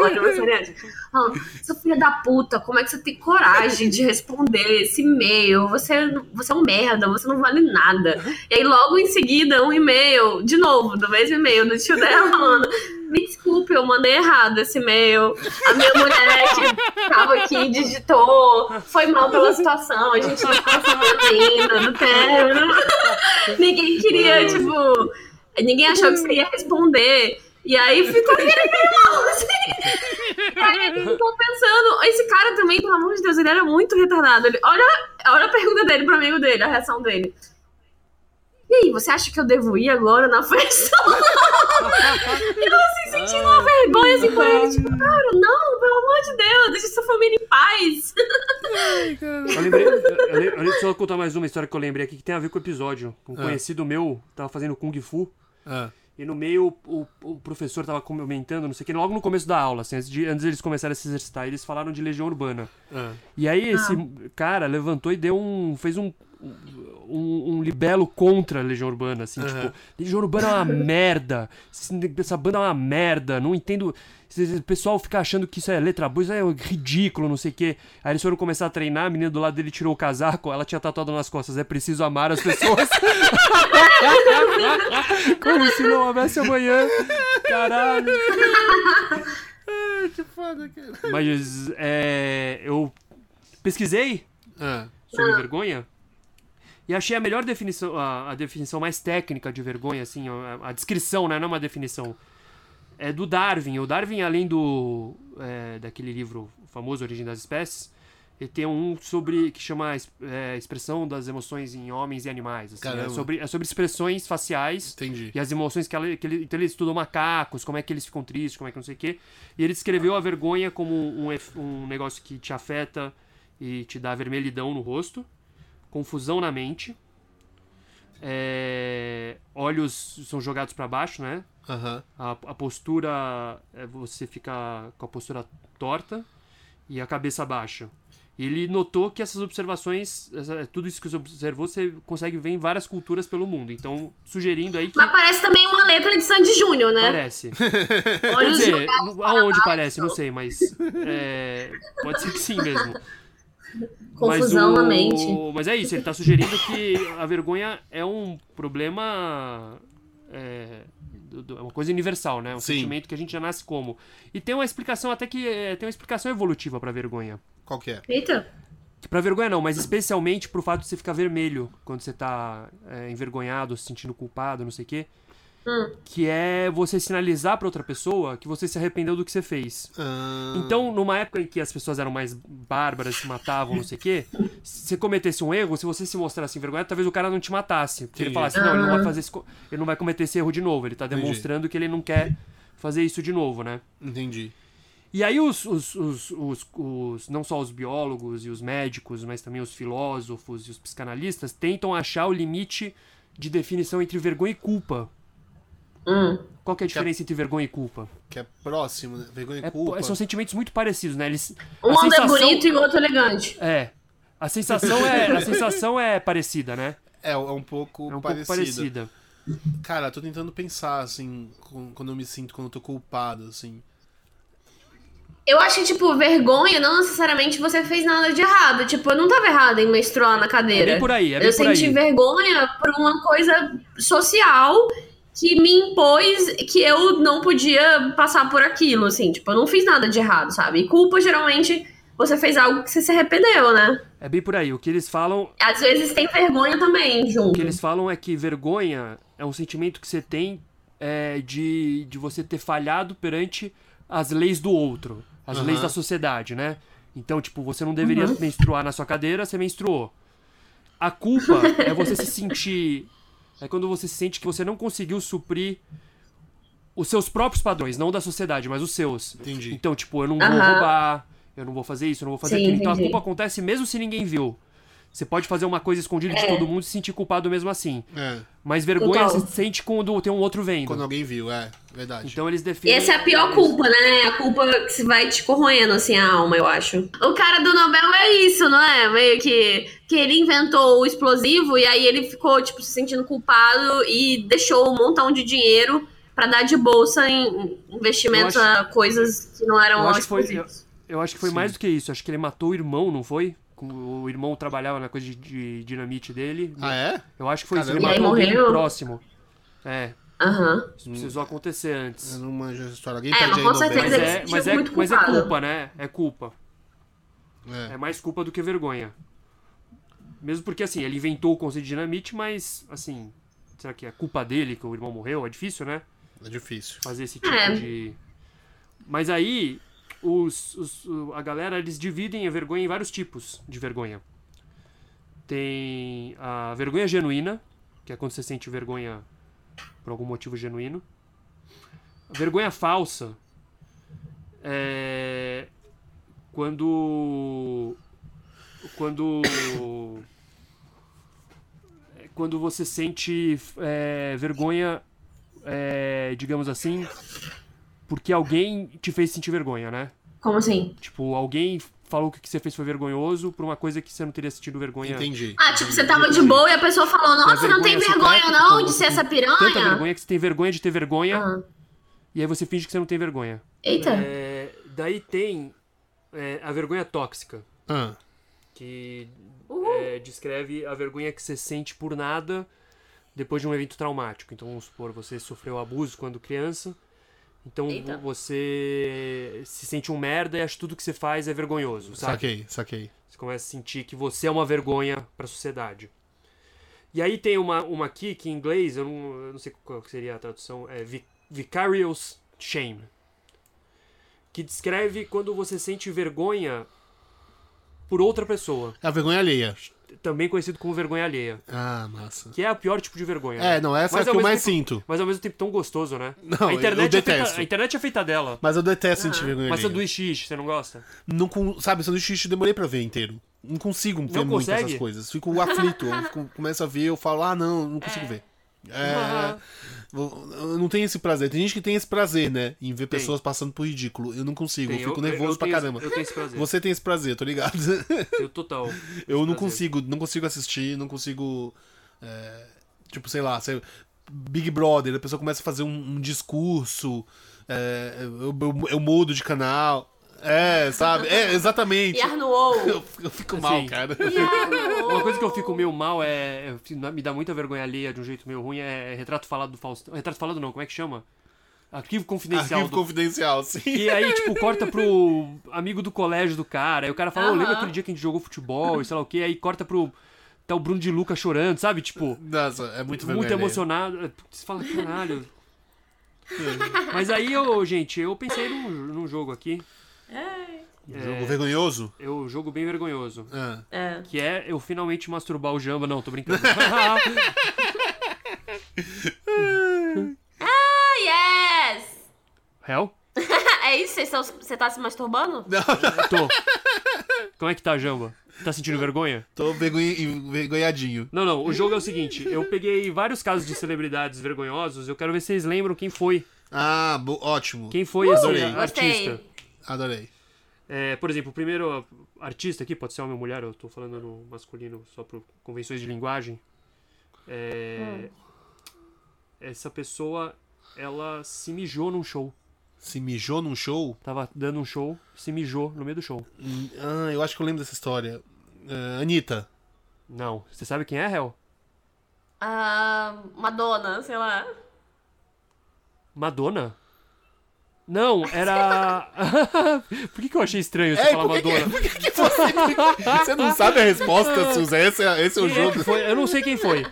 Falando, seu filho da puta, como é que você tem coragem de responder esse e-mail? Você, você é um merda, você não vale nada. E aí logo em seguida um e-mail, de novo, do mesmo e-mail do tio dela falando me desculpe, eu mandei errado esse e-mail. A minha mulher que tava aqui digitou, foi mal pela situação, a gente não conseguiu ainda no término. Ninguém queria, tipo. Ninguém achou que você ia responder. E aí ficou aquele mal, assim. Aí ficou pensando, esse cara também, pelo amor de Deus, ele era muito retardado. Ele, olha, olha a pergunta dele pro amigo dele, a reação dele. E aí, você acha que eu devo ir agora na festa? eu assim, sentindo uma vergonha assim com ele, tipo, cara, não, pelo amor de Deus, deixa sua família em paz.
eu lembrei, eu, eu, eu, só contar mais uma história que eu lembrei aqui que tem a ver com o episódio. Um ah. conhecido meu tava fazendo Kung Fu. Ah. E no meio o, o professor tava comentando, não sei o que, logo no começo da aula, assim, antes, de, antes eles começarem a se exercitar, eles falaram de Legião Urbana. Ah. E aí esse ah. cara levantou e deu um. fez um, um, um libelo contra a Legião Urbana, assim, uhum. tipo, Legião Urbana é uma merda, essa banda é uma merda, não entendo. O pessoal fica achando que isso é letra boa, isso é ridículo, não sei o quê. Aí eles foram começar a treinar, a menina do lado dele tirou o casaco, ela tinha tatuado nas costas, é preciso amar as pessoas. Como se não houvesse amanhã. Caralho. Ai, que foda, cara. Mas é, eu pesquisei ah. sobre vergonha e achei a melhor definição, a, a definição mais técnica de vergonha, assim, a, a, descrição, né? Não uma definição. É do Darwin. O Darwin, além do é, daquele livro famoso Origem das Espécies, ele tem um sobre que chama é, expressão das emoções em homens e animais. Assim, é, sobre, é sobre expressões faciais
Entendi.
e as emoções que, ela, que ele. Então ele estudou macacos, como é que eles ficam tristes, como é que não sei o quê. E ele descreveu a vergonha como um, um negócio que te afeta e te dá vermelhidão no rosto confusão na mente. É, olhos são jogados para baixo, né?
Uhum.
A, a, postura, é, você fica com a postura torta e a cabeça baixa. Ele notou que essas observações, tudo isso que você observou, você consegue ver em várias culturas pelo mundo. Então, sugerindo aí que.
Mas parece também uma letra de Sandy Júnior, né?
Parece. Quer dizer, aonde parece, não sei, mas. É, pode ser que sim mesmo.
Confusão
o...
na mente.
Mas é isso, ele está sugerindo que a vergonha é um problema. É, é uma coisa universal, né? Um Sim. sentimento que a gente já nasce como. E tem uma explicação até que. É, tem uma explicação evolutiva pra vergonha.
Qual que é?
Eita!
Pra vergonha não, mas especialmente pro fato de você ficar vermelho quando você tá é, envergonhado, se sentindo culpado, não sei o quê. Hum. Que é você sinalizar para outra pessoa que você se arrependeu do que você fez. Ah. Então, numa época em que as pessoas eram mais bárbaras, se matavam, não sei o quê, se você cometesse um erro, se você se mostrasse envergonhado, talvez o cara não te matasse. Porque ele falasse, não, ele não vai fazer esse, ele não vai cometer esse erro de novo. Ele tá demonstrando Entendi. que ele não quer fazer isso de novo, né?
Entendi.
E aí os, os, os, os, os, não só os biólogos e os médicos, mas também os filósofos e os psicanalistas tentam achar o limite de definição entre vergonha e culpa.
Hum.
Qual que é a diferença que é, entre vergonha e culpa?
Que é próximo, né? Vergonha e
é,
culpa.
São sentimentos muito parecidos, né? Eles,
um é sensação, é bonito e o outro elegante.
É. A sensação é, a sensação é parecida, né?
É, é um pouco é um parecida. Pouco parecida. Cara, tô tentando pensar, assim, quando eu me sinto, quando eu tô culpado, assim.
Eu acho que, tipo, vergonha não necessariamente você fez nada de errado. Tipo, eu não tava errada em menstruar na cadeira.
É bem por aí, é bem
Eu
por
senti
aí.
vergonha por uma coisa social que me impôs que eu não podia passar por aquilo, assim. Tipo, eu não fiz nada de errado, sabe? E culpa, geralmente, você fez algo que você se arrependeu, né?
É bem por aí. O que eles falam.
Às vezes tem vergonha também junto.
O que eles falam é que vergonha é um sentimento que você tem é, de, de você ter falhado perante as leis do outro, as
Uhum.
leis da sociedade, né? Então, tipo, você não deveria menstruar na sua cadeira, você menstruou. A culpa é você se sentir. É quando você se sente que você não conseguiu suprir os seus próprios padrões, não da sociedade, mas os seus.
Entendi.
Então, tipo, eu não vou
Aham.
roubar, eu não vou fazer isso, eu não vou fazer
Sim,
aquilo. Então a
entendi.
culpa acontece mesmo se ninguém viu. Você pode fazer uma coisa escondida de todo mundo e se sentir culpado mesmo assim.
É,
Mas vergonha
Total.
você sente quando tem um outro vendo.
quando alguém viu, é, verdade.
Então eles
E
definem.
essa é a pior culpa, né? A culpa que se vai te corroendo, assim, a alma, eu acho. O cara do Nobel é isso, não é? Meio que, que ele inventou o explosivo e aí ele ficou, tipo, se sentindo culpado e deixou um montão de dinheiro pra dar de bolsa em investimentos
Eu acho-
a coisas que não eram
Eu acho que foi-
explosivos.
Eu acho que foi
Sim.
mais do que isso. Acho que ele matou o irmão, não foi? Com- O irmão trabalhava na coisa de, de dinamite dele.
Ah, é?
Eu acho que foi isso. Ele
Caramba.
E
matou alguém
morreu?
próximo. É,
Aham.
isso precisou acontecer antes.
Eu não manjo essa história. Alguém
É, mas
aí
com certeza
Mas
ele
é, mas, é,
muito
mas é culpa, né? É culpa.
É.
É mais culpa do que vergonha. Mesmo porque, assim, ele inventou o conceito de dinamite, mas, assim, será que é culpa dele que o irmão morreu? É difícil, né?
É difícil.
Fazer esse tipo
É.
de. Mas aí, os, os- a galera, eles dividem a vergonha em vários tipos de vergonha. Tem a vergonha genuína, que é quando você sente vergonha por algum motivo genuíno. A vergonha falsa é quando quando quando você sente é, vergonha é, digamos assim porque alguém te fez sentir vergonha né
Como assim?
tipo alguém falou que o que você fez foi vergonhoso por uma coisa que você não teria sentido vergonha
Entendi.
Ah, tipo, você tava de boa e a pessoa falou, nossa, não tem
vergonha
vergonha não
então
de ser essa
tanta
piranha?
vergonha que você tem vergonha de ter vergonha
Ah.
e aí você finge que você não tem vergonha
Eita.
É, daí tem é, a vergonha tóxica
Ah,
que é, descreve a vergonha que você sente por nada depois de um evento traumático. Então, vamos supor, você sofreu abuso quando criança, então
Eita.
você se sente um merda e acha que tudo que você faz é vergonhoso, sabe?
saquei, saquei.
Você começa a sentir que você é uma vergonha para a sociedade. E aí tem uma, uma aqui que em inglês, eu não, eu não sei qual seria a tradução, é vi- vicarious shame. Que descreve quando você sente vergonha por outra pessoa,
É a vergonha alheia.
Também conhecido como vergonha alheia,
Ah, massa.
que é o pior tipo de vergonha.
É,
né?
não, essa é a que eu mais
tempo-
sinto.
Mas ao mesmo tempo tão gostoso, né?
Não,
a internet
eu
é feita,
detesto.
a internet é feita dela.
Mas eu detesto sentir vergonha
Mas
alheia.
sanduíche, ishi, você não gosta?
Não, sabe, sanduíche xixi eu demorei pra ver inteiro. Não consigo ver
Não
muito
consegue?
essas coisas. Fico aflito. eu fico- começo a ver, eu falo, ah, não, não consigo ver. É, eu não tenho esse prazer. Tem gente que tem esse prazer, né? Em ver
Tem.
pessoas passando por ridículo. Eu não consigo,
Tem,
eu fico
eu-
nervoso
eu
pra
tenho-
caramba.
Eu tenho esse prazer.
Você tem esse prazer, tô ligado?
Eu total.
Eu não
prazer.
consigo, não consigo assistir, não consigo. é, tipo, sei lá, sei- Big Brother, a pessoa começa a fazer um, um discurso, é, eu, eu, eu mudo de canal. É, sabe? É, exatamente.
Yarnuou.
Eu, eu fico mal,
Assim,
cara.
Uma coisa que eu fico meio mal é. eu fico- Me dá muita vergonha alheia de um jeito meio ruim é retrato falado do Faustão. Retrato falado não, como é que chama? Arquivo confidencial.
Arquivo
do-
confidencial, sim.
E aí, tipo, corta pro amigo do colégio do cara. Aí o cara fala, ô, lembra
Aham.
aquele dia que a gente jogou futebol e sei lá o quê? Aí corta pro. Tá o Bruno de Luca chorando, sabe? Tipo,
Nossa, é muito
muito emocionado. Você fala, caralho. Mas aí, eu, gente, eu pensei num, num jogo aqui.
Jogo vergonhoso?
Eu jogo bem vergonhoso.
Ah.
É.
Que é eu finalmente masturbar o Jamba. Não, tô brincando.
Ah, yes!
Hell?
É isso? Você tá se masturbando?
Tô. Como é que tá, Jamba? Tá sentindo vergonha?
Tô vergonha- envergonhadinho.
Não, não. O jogo é o seguinte. Eu peguei vários casos de celebridades vergonhosos. Eu quero ver se vocês lembram quem foi.
Ah, ótimo.
Quem foi esse
Adorei.
artista.
Gostei.
Adorei.
É, por exemplo, o primeiro artista aqui, pode ser homem ou mulher, eu tô falando no masculino só por convenções de linguagem. É, Essa pessoa, ela se mijou num show.
Se mijou num show?
Tava dando um show, se mijou no meio do show.
Hum, ah, eu acho que eu lembro dessa história. Uh, Anitta.
Não. Você sabe quem é, Hel?
Ah, Madonna, sei lá.
Madonna? Não, era. por que, que eu achei estranho você é, falar Madonna?
Que, por que, que você... você não sabe a resposta, Suzy? Esse é, esse é o jogo.
Foi, eu não sei quem foi.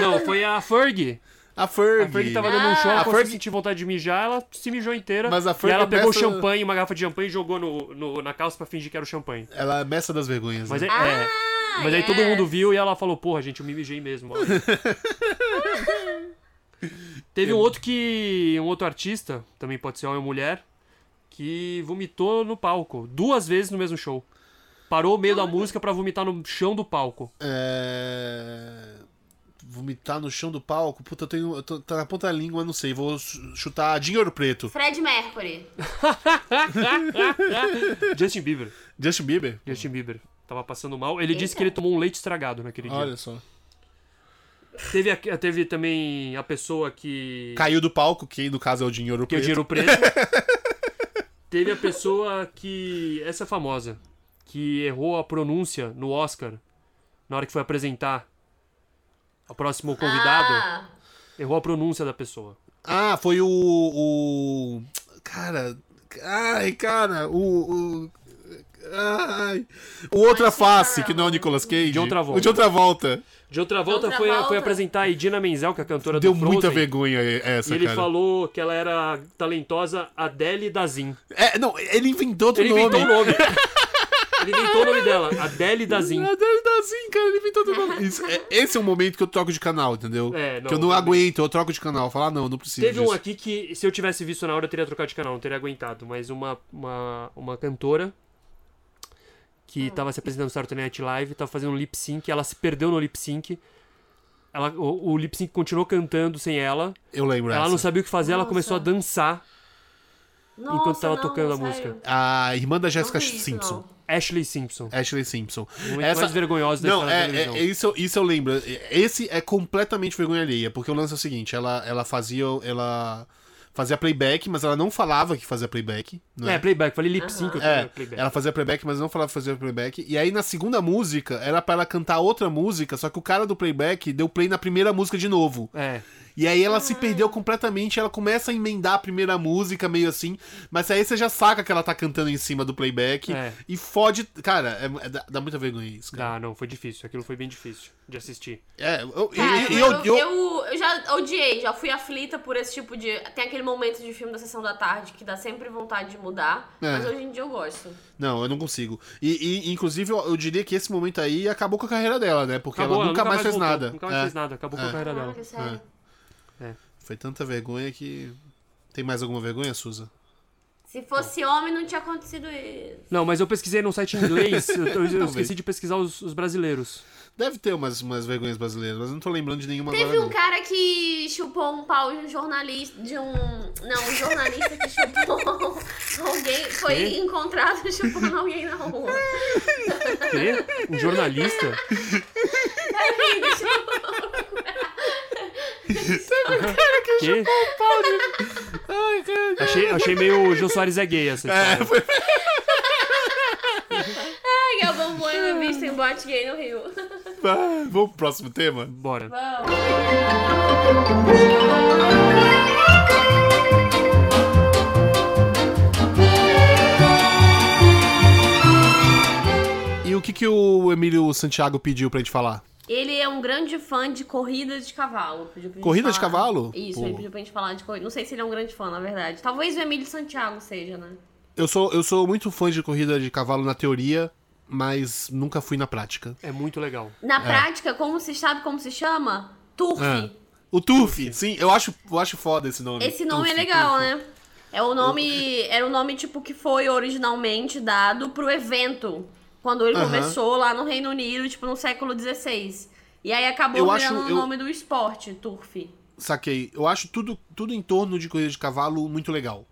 Não, foi a Ferg.
A Ferg.
A Ferg tava dando um show, ela a Ferg... sentir vontade de mijar, ela se mijou inteira. Mas a Ferg e ela pegou o champanhe, uma garrafa de champanhe e jogou no, no, na calça pra fingir que era o champanhe.
Ela é mestra das vergonhas.
Mas, né? é, é, mas aí todo mundo viu e ela falou, porra, gente, eu me mijei mesmo. Teve um outro que. Um outro artista, também pode ser homem ou mulher, que vomitou no palco. Duas vezes no mesmo show. Parou o meio da música para vomitar no chão do palco.
É vomitar no chão do palco, puta, eu tenho. Eu tô, tá na ponta da língua, não sei. Vou chutar Dinheiro Preto.
Fred Mercury.
Justin Bieber.
Justin Bieber?
Justin Bieber. Tava passando mal. Ele Eita. disse que ele tomou um leite estragado naquele dia.
Olha só.
Teve, a, teve também a pessoa que.
Caiu do palco, que no caso é o Dinheiro
que
Preto.
Que é o Dinheiro Preto. teve a pessoa que. Essa é famosa. Que errou a pronúncia no Oscar. Na hora que foi apresentar o próximo convidado ah. errou a pronúncia da pessoa.
Ah, foi o. o cara. Ai, cara, o. o... Ai. O Outra Face, que não é o Nicolas Cage.
De outra volta.
De outra volta.
De outra volta, outra foi, volta. foi apresentar a Idina Menzel, que é a cantora
Deu
do Frozen.
Deu muita vergonha essa,
E ele
cara.
falou que ela era talentosa Adele Dazin.
É, não, ele inventou outro
ele
nome.
Ele inventou o nome. Ele inventou o nome dela, Adele Dazin.
Adele Dazin, cara, ele inventou o nome. Isso, é, esse é o momento que eu troco de canal, entendeu? É, não, que eu não aguento, eu troco de canal. Falar, ah, não, não preciso.
Teve
disso.
um aqui que, se eu tivesse visto na hora, eu teria trocado de canal, não teria aguentado. Mas uma, uma, uma cantora que tava se apresentando no Saturday Night Live, tava fazendo um lip sync, ela se perdeu no lip sync. Ela, o, o lip sync continuou cantando sem ela.
Eu lembro
Ela
essa.
não sabia o que fazer, Nossa. ela começou a dançar
Nossa,
enquanto tava
não,
tocando
não,
a música.
A irmã da Jessica Simpson.
Não.
Ashley Simpson.
Ashley Simpson.
O essa... mais vergonhosa da
Não, é, é, isso, isso eu lembro. Esse é completamente vergonha alheia, porque o lance é o seguinte, ela, ela fazia. Ela fazia playback, mas ela não falava que fazia playback.
é, é playback, falei lip sync. Uhum.
É,
playback.
ela fazia playback, mas não falava que fazia playback. E aí na segunda música, era para ela cantar outra música, só que o cara do playback deu play na primeira música de novo.
É.
E aí ela se perdeu completamente, ela começa a emendar a primeira música, meio assim, mas aí você já saca que ela tá cantando em cima do playback
é.
e fode. Cara, é, é, dá, dá, muita vergonha isso. Cara.
Dá, não, foi difícil. Aquilo foi bem difícil de assistir.
É, eu,
cara, eu, eu, eu, eu, eu já odiei, já fui aflita por esse tipo de. Tem aquele momento de filme da sessão da tarde que dá sempre vontade de mudar, é. mas hoje em dia eu gosto.
Não, eu não consigo. E, e inclusive, eu, diria que esse momento aí acabou com a carreira dela, né? Porque acabou, ela nunca, nunca mais, fez
voltou,
nada.
Nunca mais
é.
fez nada, acabou com a
É.
carreira dela.
Caraca, sério.
Foi tanta vergonha que. Tem mais alguma vergonha, Suza?
Se fosse homem, não tinha acontecido isso.
Não, mas eu pesquisei num site inglês, eu, eu- esqueci de pesquisar os, os brasileiros.
Deve ter umas, umas vergonhas brasileiras, mas eu não tô lembrando de nenhuma
Teve
agora.
um
não.
cara que chupou um pau de um jornalista. De um. Não, um jornalista que chupou alguém. Foi
Quê?
encontrado chupando alguém na rua.
Quê? Um jornalista?
Peraí, deixa eu
Quê?
Ai, cara.
Achei, achei meio Jô Soares é gay essa
É,
história.
foi...
Ai, Galvão Bueno visto em boate gay no Rio.
Ah, Vamos pro próximo tema?
Bora.
Vamos.
E o que, que o Emílio Santiago pediu pra gente falar?
Ele é um grande fã de corrida de cavalo.
Corrida de cavalo?
Isso,
Pô.
ele pediu pra gente falar de corrida. Não sei se ele é um grande fã, na verdade. Talvez o Emílio Santiago seja, né?
Eu sou, eu sou muito fã de corrida de cavalo na teoria, mas nunca fui na prática.
É muito legal.
Na prática, como se sabe como se chama? Turf.
É. O Turf, sim, eu acho, eu acho foda esse nome.
Esse nome
Turf,
é legal,
Turf.
né? É o nome. Era o nome, tipo, que foi originalmente dado pro evento. Quando ele
Aham.
começou lá no Reino Unido, tipo, no século XVI. E aí acabou
Eu
virando
acho-
o
eu-
nome do esporte, turf.
Saquei. Eu acho tudo, tudo em torno de corrida de cavalo muito legal.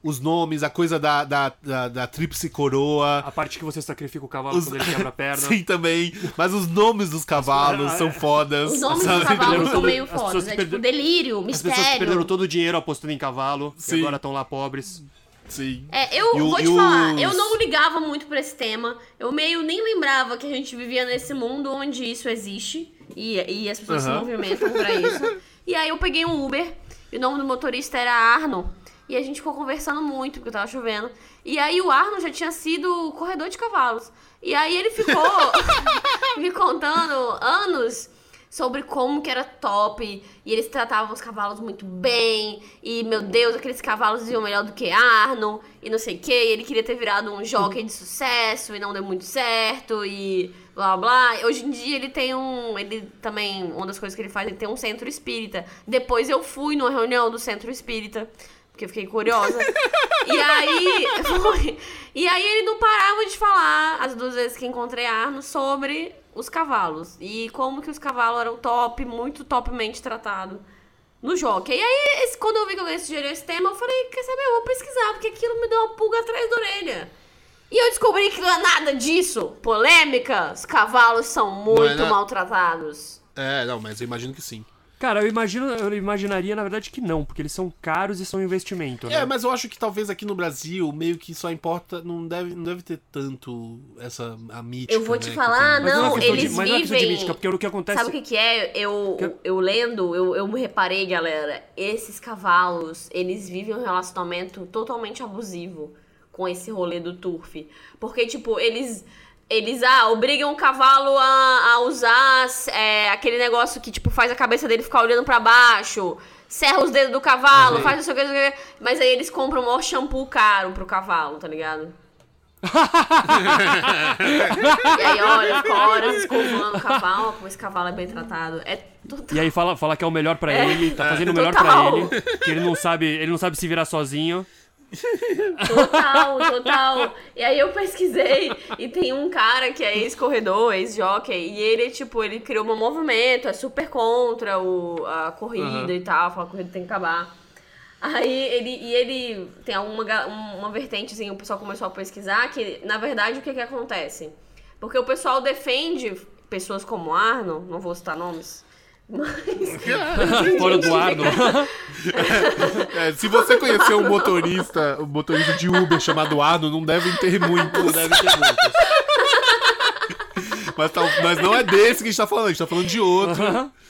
os nomes, a coisa da, da, da, da tríplice coroa.
A parte que você sacrifica o cavalo os... quando ele quebra a perna.
Sim, também. Mas os nomes dos cavalos são fodas.
Os nomes sabe? dos cavalos são meio fodas. É tipo delírio, mistério. As pessoas
que perderam todo o dinheiro apostando em cavalo Sim. e agora estão lá pobres.
Sim.
É, eu e vou te falar, eu não ligava muito pra esse tema. Eu meio nem lembrava que a gente vivia nesse mundo onde isso existe. E, e as pessoas uhum. se movimentam pra isso. E aí eu peguei um Uber. E o nome do motorista era Arno. E a gente ficou conversando muito, porque tava chovendo. E aí o Arno já tinha sido corredor de cavalos. E aí ele ficou me contando anos sobre como que era top e eles tratavam os cavalos muito bem e meu Deus, aqueles cavalos iam melhor do que Arno e não sei o que, ele queria ter virado um jockey de sucesso e não deu muito certo e blá blá. Hoje em dia ele tem um, ele também, uma das coisas que ele faz, ele tem um centro espírita. Depois eu fui numa reunião do centro espírita porque eu fiquei curiosa. e aí, foi. E aí ele não parava de falar, as duas vezes que encontrei Arno, sobre os cavalos. E como que os cavalos eram top, muito topmente tratados no jockey. E aí, esse, quando eu vi que alguém sugeriu esse tema, eu falei, quer saber, eu vou pesquisar, porque aquilo me deu uma pulga atrás da orelha. E eu descobri que não é nada disso. Polêmica, os cavalos são muito é maltratados.
É, não, mas eu imagino que sim.
Cara, eu imagino, eu imaginaria, na verdade, que não, porque eles são caros e são investimento. Né?
É, mas eu acho que talvez aqui no Brasil, meio que só importa, não deve, não deve ter tanto essa a mítica.
Eu vou te né, falar, não, não é eles
de, mas
vivem. Não é
de mítica, porque o que acontece.
Sabe o que, que é? Eu, que... eu lendo, eu, eu me reparei, galera, esses cavalos, eles vivem um relacionamento totalmente abusivo com esse rolê do turf. Porque, tipo, eles eles ah, obrigam o cavalo a, a usar é, aquele negócio que tipo faz a cabeça dele ficar olhando para baixo, serra os dedos do cavalo, uhum. faz não sei o que, mas aí eles compram o maior shampoo caro pro cavalo, tá ligado? e aí, olha, fica horas escovando o cavalo, como esse cavalo é bem tratado. É total.
E aí fala, fala que é o melhor para é, ele, tá fazendo o melhor para ele, que ele não sabe, ele não sabe se virar sozinho.
Total, total. E aí eu pesquisei e tem um cara que é ex-corredor, ex-jockey, e ele, tipo, ele criou um movimento, é super contra o, a corrida uhum. e tal, fala que a corrida tem que acabar. Aí ele, e ele tem alguma uma vertentezinha, o pessoal começou a pesquisar, que na verdade o que que acontece? Porque o pessoal defende pessoas como Arno, não vou citar nomes,
mas... Fora do ar,
é, se você conhecer um motorista, um motorista de Uber chamado Arno, não devem ter muitos. Não devem ter muitos. Mas, tá, mas não é desse que a gente tá falando, a gente tá falando de outro.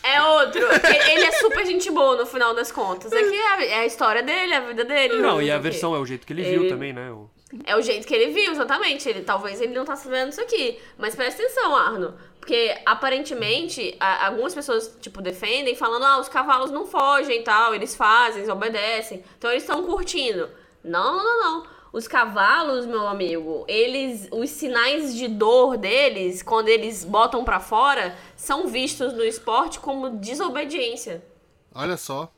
É outro. Ele é super gente boa no final das contas. É que é a, é a história dele, a vida dele.
Não, e a versão é o jeito que ele, ele... viu também, né? O...
É o jeito que ele viu, exatamente. Ele, talvez ele não tá sabendo isso aqui. Mas presta atenção, Arno. Porque aparentemente a, algumas pessoas, tipo, defendem falando, ah, os cavalos não fogem e tal, eles fazem, eles obedecem. Então eles estão curtindo. Não, não, não, não. Os cavalos, meu amigo, eles. Os sinais de dor deles, quando eles botam para fora, são vistos no esporte como desobediência.
Olha só.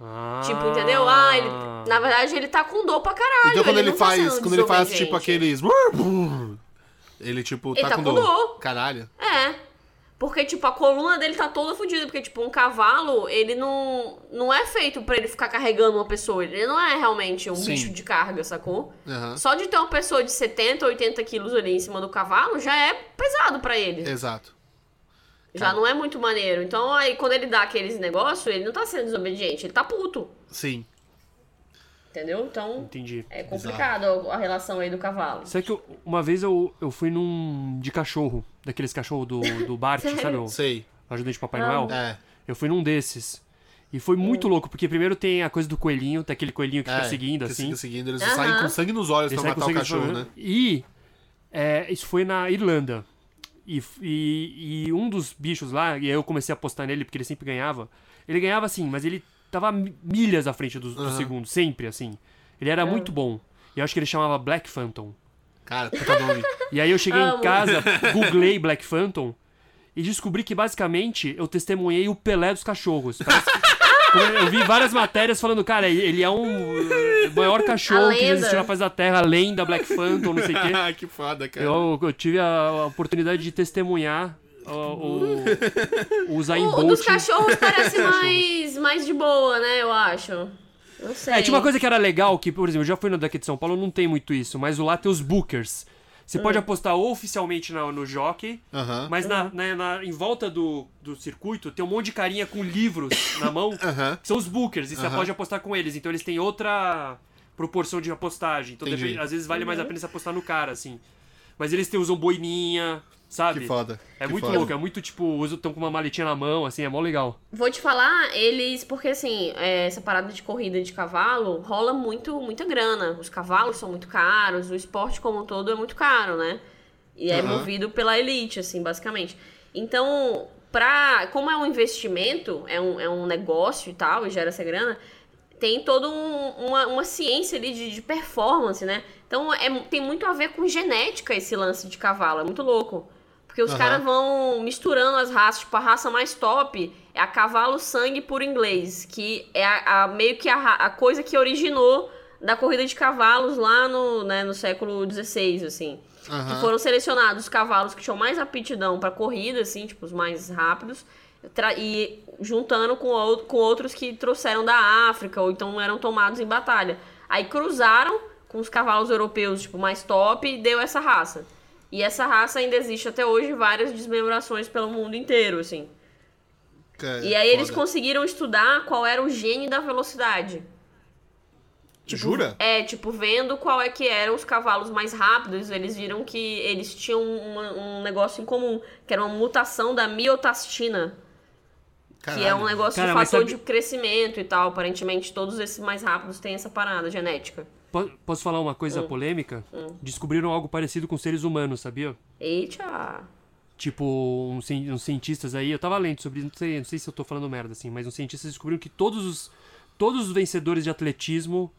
Ah. Tipo, entendeu? Ah, ele, na verdade ele tá com dor pra caralho.
Então quando ele, ele tá faz, tá quando ele faz tipo aqueles ele tipo
ele
tá, tá
com,
com
dor. dor.
Caralho.
É. Porque tipo a coluna dele tá toda fodida, porque tipo um cavalo, ele não não é feito para ele ficar carregando uma pessoa, ele não é realmente um Sim. bicho de carga, sacou? Uhum. Só de ter uma pessoa de 70, 80 quilos ali em cima do cavalo já é pesado para ele.
Exato.
Já não é muito maneiro. Então, aí, quando ele dá aqueles negócios, ele não tá sendo desobediente, ele tá puto.
Sim.
Entendeu? Então.
Entendi.
É complicado Exato. a relação aí do cavalo.
Sabe que uma vez eu, eu fui num. de cachorro, daqueles cachorros do, do Bart, sabe?
Sei.
O ajudante de Papai Noel?
É.
Eu fui num desses. E foi muito hum. louco, porque primeiro tem a coisa do coelhinho, tem aquele coelhinho que é, fica seguindo, que assim. Fica
seguindo, eles saem com sangue nos olhos eles pra matar o cachorro, né?
E é, isso foi na Irlanda. E, e, e, um dos bichos lá, e aí eu comecei a apostar nele porque ele sempre ganhava. Ele ganhava assim, mas ele tava milhas à frente do, do uhum. segundo, sempre assim. Ele era é. muito bom. E eu acho que ele chamava Black Phantom.
Cara, puta nome.
E aí eu cheguei em casa, googlei Black Phantom e descobri que basicamente eu testemunhei o Pelé dos cachorros. Parece eu vi várias matérias falando, cara, ele é um maior cachorro que existe na face da Terra, além da Black Phantom, não sei o quê.
que foda, cara.
Eu, eu tive a oportunidade de testemunhar o, o, o Usain
Bolt. O dos cachorros parece mais, mais de boa, né, eu acho. Não sei.
É, tinha uma coisa que era legal, que, por exemplo, eu já fui no daqui de São Paulo, não tem muito isso, mas lá tem os bookers. Você pode hum. apostar oficialmente no, no jockey, mas na, na, na, em volta do, do circuito tem um monte de carinha com livros na mão, que são os bookers, e você pode apostar com eles. Então eles têm outra proporção de apostagem. Então depende, às vezes vale mais a uhum. pena você apostar no cara, assim. Mas eles têm, usam boininha, sabe?
Que foda.
É
que
muito
foda.
louco, é muito tipo, estão com uma maletinha na mão, assim, é mó legal.
Vou te falar, eles, porque assim, é, essa parada de corrida de cavalo rola muito, muita grana. Os cavalos são muito caros, o esporte como um todo é muito caro, né? E é uhum. movido pela elite, assim, basicamente. Então, pra, como é um investimento, é um, é um negócio e tal, e gera essa grana, tem toda um, uma, uma ciência ali de, de performance, né? Então é, tem muito a ver com genética esse lance de cavalo, é muito louco. Porque os uhum. caras vão misturando as raças. Tipo, a raça mais top é a cavalo sangue por inglês, que é a, a meio que a, a, coisa que originou da corrida de cavalos lá no, né, no século XVI, assim. Uhum. Que foram selecionados os cavalos que tinham mais aptidão para corrida, assim, tipo, os mais rápidos, e juntando com, com outros que trouxeram da África, ou então eram tomados em batalha. Aí cruzaram com os cavalos europeus, tipo, mais top, e deu essa raça. E essa raça ainda existe até hoje, várias desmembrações pelo mundo inteiro, assim. É, e aí foda. eles conseguiram estudar qual era o gene da velocidade.
Tipo, Jura?
É, tipo, vendo qual é que eram os cavalos mais rápidos, eles viram que eles tinham uma, um negócio em comum, que era uma mutação da miotastina. Caralho. Que é um negócio Cara, de fator sabe... de crescimento e tal. Aparentemente, todos esses mais rápidos têm essa parada genética.
Posso falar uma coisa hum. polêmica? Hum. Descobriram algo parecido com seres humanos, sabia?
Eita!
Tipo, uns, uns cientistas aí, eu tava lendo sobre, não sei, não sei se eu tô falando merda assim, mas uns cientistas descobriram que todos os, todos os vencedores de atletismo,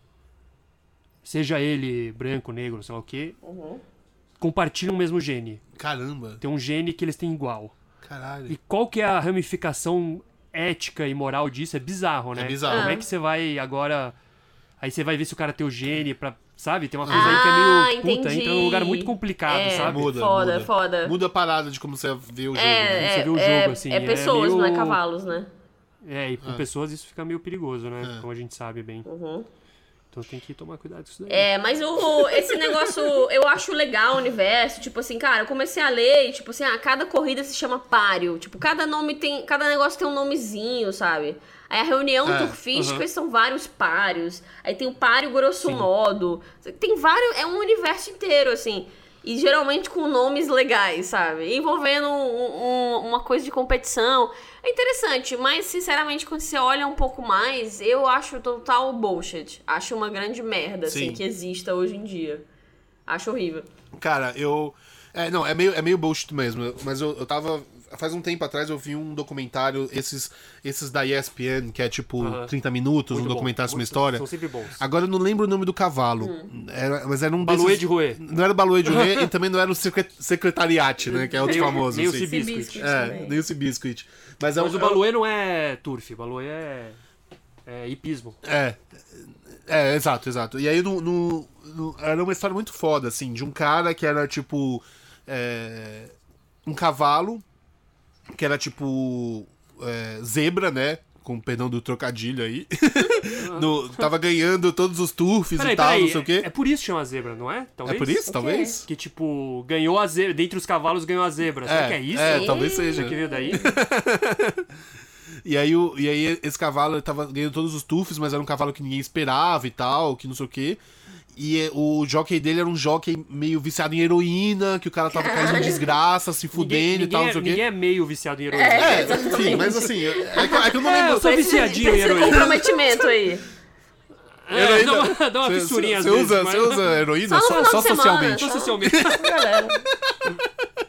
seja ele branco, negro, sei lá o quê, uhum. compartilham o mesmo gene.
Caramba!
Tem um gene que eles têm igual.
Caralho.
E qual que é a ramificação ética e moral disso? É bizarro, né?
É bizarro.
Como é que você vai agora Aí você vai ver se o cara tem o gene pra. Sabe? Tem uma coisa ah, aí que é meio. Puta,
entendi.
entra num lugar muito complicado,
é,
sabe?
Muda,
foda,
muda.
foda.
Muda a parada de como você vê o jogo.
É,
né?
é,
você vê o
é,
jogo, assim.
É pessoas,
é meio...
não é cavalos, né?
É, e com é. pessoas isso fica meio perigoso, né? É. Como a gente sabe bem.
Uhum.
Então tem que tomar cuidado com isso daí.
É, mas o, esse negócio, eu acho legal o universo. Tipo assim, cara, eu comecei a ler e, tipo assim, ah, cada corrida se chama páreo. Tipo, cada nome tem. Cada negócio tem um nomezinho, sabe? Aí a reunião é, turfística são vários páreos. Aí tem o páreo grosso Sim. modo. Tem vários. É um universo inteiro, assim. E geralmente com nomes legais, sabe? Envolvendo um, um, uma coisa de competição. É interessante, mas sinceramente, quando você olha um pouco mais, eu acho total bullshit. Acho uma grande merda, assim, Sim. assim, que exista hoje em dia. Acho horrível.
Cara, eu. É, não, é meio, é meio bullshit mesmo. Mas eu, eu tava faz um tempo atrás eu vi um documentário, esses, esses da ESPN, que é tipo uh -huh. 30 minutos, Muito um documentário sobre uma história.
São sempre bons.
Agora eu não lembro o nome do cavalo. Hum. Era, mas era um
Baluê de Rouet.
Não era Baluê de Rouet e também não era o secretariate, né? Que é outro
nem,
famoso.
Nem
assim.
o Cibiscuit.
É, nem o Cibiscuit. Mas,
é
mas
o, o Baluê não é turf, o Baluê é, é hipismo.
É. É, exato, exato. E aí no, no, no, era uma história muito foda, assim, de um cara que era tipo. É, um cavalo que era tipo é, zebra, né? Com perdão do trocadilho aí. no, tava ganhando todos os turfs peraí, e tal, peraí, não sei o quê.
É por isso que chama zebra, não é?
Talvez? É por isso, talvez?
Que tipo, ganhou a zebra. Dentre os cavalos ganhou a zebra. Será é, que é isso?
É, talvez seja.
que veio daí?
E aí, o, e aí esse cavalo tava ganhando todos os tufos, mas era um cavalo que ninguém esperava e tal, que não sei o quê. E o jockey dele era um jockey meio viciado em heroína, que o cara tava caindo em desgraça, se fudendo
ninguém,
e tal, não sei
o quê. Ninguém é meio viciado em heroína.
É, é enfim, mas assim, é, é, que eu não lembro. É,
eu sou viciadinho em heroína.
comprometimento aí.
É, heroína, dá uma, dá uma fissurinha
cê, cê usa, Você usa heroína só, só, só socialmente?
Só socialmente. Galera.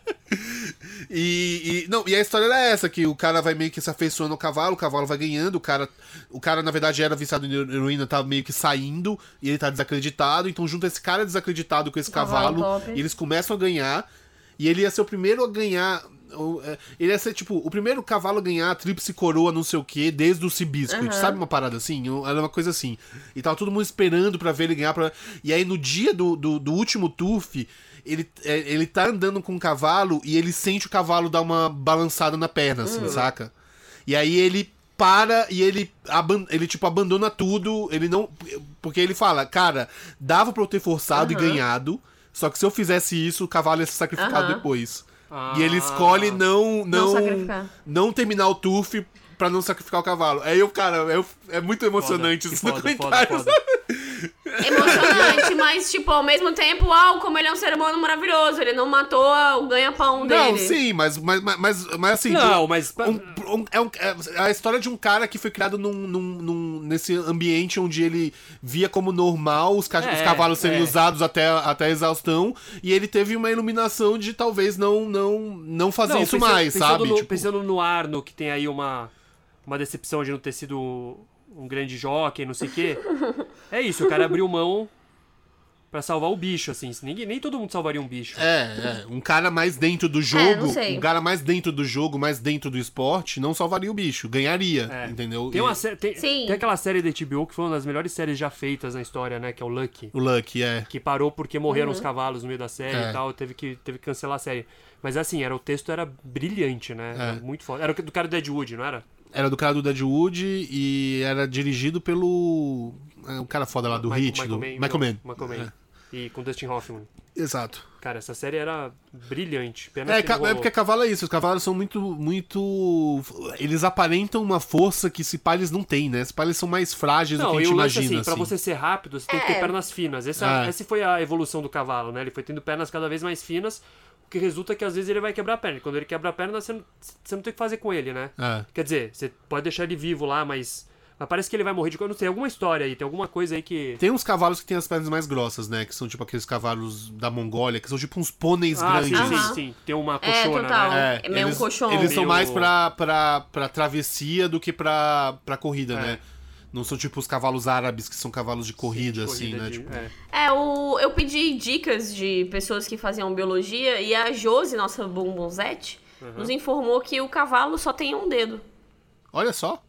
E, e, não, e a história era essa, que o cara vai meio que se afeiçoando ao cavalo, o cavalo vai ganhando, o cara, o cara na verdade era viciado em heroína, tá meio que saindo, e ele tá desacreditado, então junta esse cara desacreditado com esse cavalo, cavalo e eles começam a ganhar, e ele ia ser o primeiro a ganhar é, ele ia ser, tipo, o primeiro cavalo a ganhar a tríplice coroa, não sei o que, desde o Cibiscuit, uhum. sabe uma parada assim? Era uma coisa assim. E tava todo mundo esperando para ver ele ganhar. Pra... E aí, no dia do, do, do último TUF, ele, é, ele tá andando com o cavalo e ele sente o cavalo dar uma balançada na perna, assim, uhum. saca? E aí ele para e ele, ele tipo, abandona tudo. Ele não. Porque ele fala, cara, dava pra eu ter forçado uhum. e ganhado. Só que se eu fizesse isso, o cavalo ia ser sacrificado uhum. depois. Ah. E ele escolhe não não não, não terminar o turf pra não sacrificar o cavalo. Aí eu, cara, eu, é muito emocionante foda, isso foda, no comentário. Foda,
Emocionante, mas, tipo, ao mesmo tempo, uau, como ele é um ser humano maravilhoso. Ele não matou o ganha-pão dele.
Não, sim, mas, mas, mas, mas assim.
Não, mas.
Um, um, é, um, é, a história de um cara que foi criado num, num, num, nesse ambiente onde ele via como normal os, ca é, os cavalos serem é. usados até, até a exaustão. E ele teve uma iluminação de talvez não, não, não fazer não, isso pensando, mais,
pensando
sabe?
No, tipo... Pensando no Arno, que tem aí uma uma decepção de não ter sido um grande jockey, não sei o quê. É isso, o cara abriu mão para salvar o bicho, assim. Ninguém, nem todo mundo salvaria um bicho.
É, é, um cara mais dentro do é, jogo, é, um cara mais dentro do jogo, mais dentro do esporte, não salvaria o bicho, ganharia, é. entendeu?
Tem, uma e... tem, tem, aquela série da HBO que foi uma das melhores séries já feitas na história, né, que é o Lucky.
O Lucky, é.
Que parou porque morreram uhum. os cavalos no meio da série é. e tal, teve que, teve que cancelar a série. Mas assim, era, o texto era brilhante, né? Era é. muito foda. Era do cara do Deadwood, não era?
Era do cara do Deadwood e era dirigido pelo. É, um cara foda lá do Michael, Hit, Michael do
Mann,
Michael Mann.
Michael Mann. É. E com Dustin Hoffman.
Exato.
Cara, essa série era brilhante. Pena
é, é porque cavalo é isso. Os cavalos são muito, muito. Eles aparentam uma força que se pá eles não têm, né? Se pá eles são mais frágeis não, do que a gente imagina. Assim, assim.
Pra você ser rápido, você tem que ter é. pernas finas. Essa, é. essa foi a evolução do cavalo, né? Ele foi tendo pernas cada vez mais finas que resulta que às vezes ele vai quebrar a perna. E quando ele quebra a perna, você não, você não tem o que fazer com ele, né? É. Quer dizer, você pode deixar ele vivo lá, mas. Mas parece que ele vai morrer de. Eu não sei, alguma história aí, tem alguma coisa aí que.
Tem uns cavalos que têm as pernas mais grossas, né? Que são tipo aqueles cavalos da Mongólia, que são tipo uns pôneis
ah,
grandes.
Sim, sim, sim. Tem uma é, coxona,
é, total.
né?
É, é meio
eles,
um colchão.
Eles são
meio...
mais pra, pra, pra travessia do que pra, pra corrida, é. né? Não são tipo os cavalos árabes, que são cavalos de corrida, Sim, de assim, corrida né? De,
tipo... é. é, o, eu pedi dicas de pessoas que faziam biologia e a Josi, nossa bumbunzete, uhum. nos informou que o cavalo só tem um dedo.
Olha só.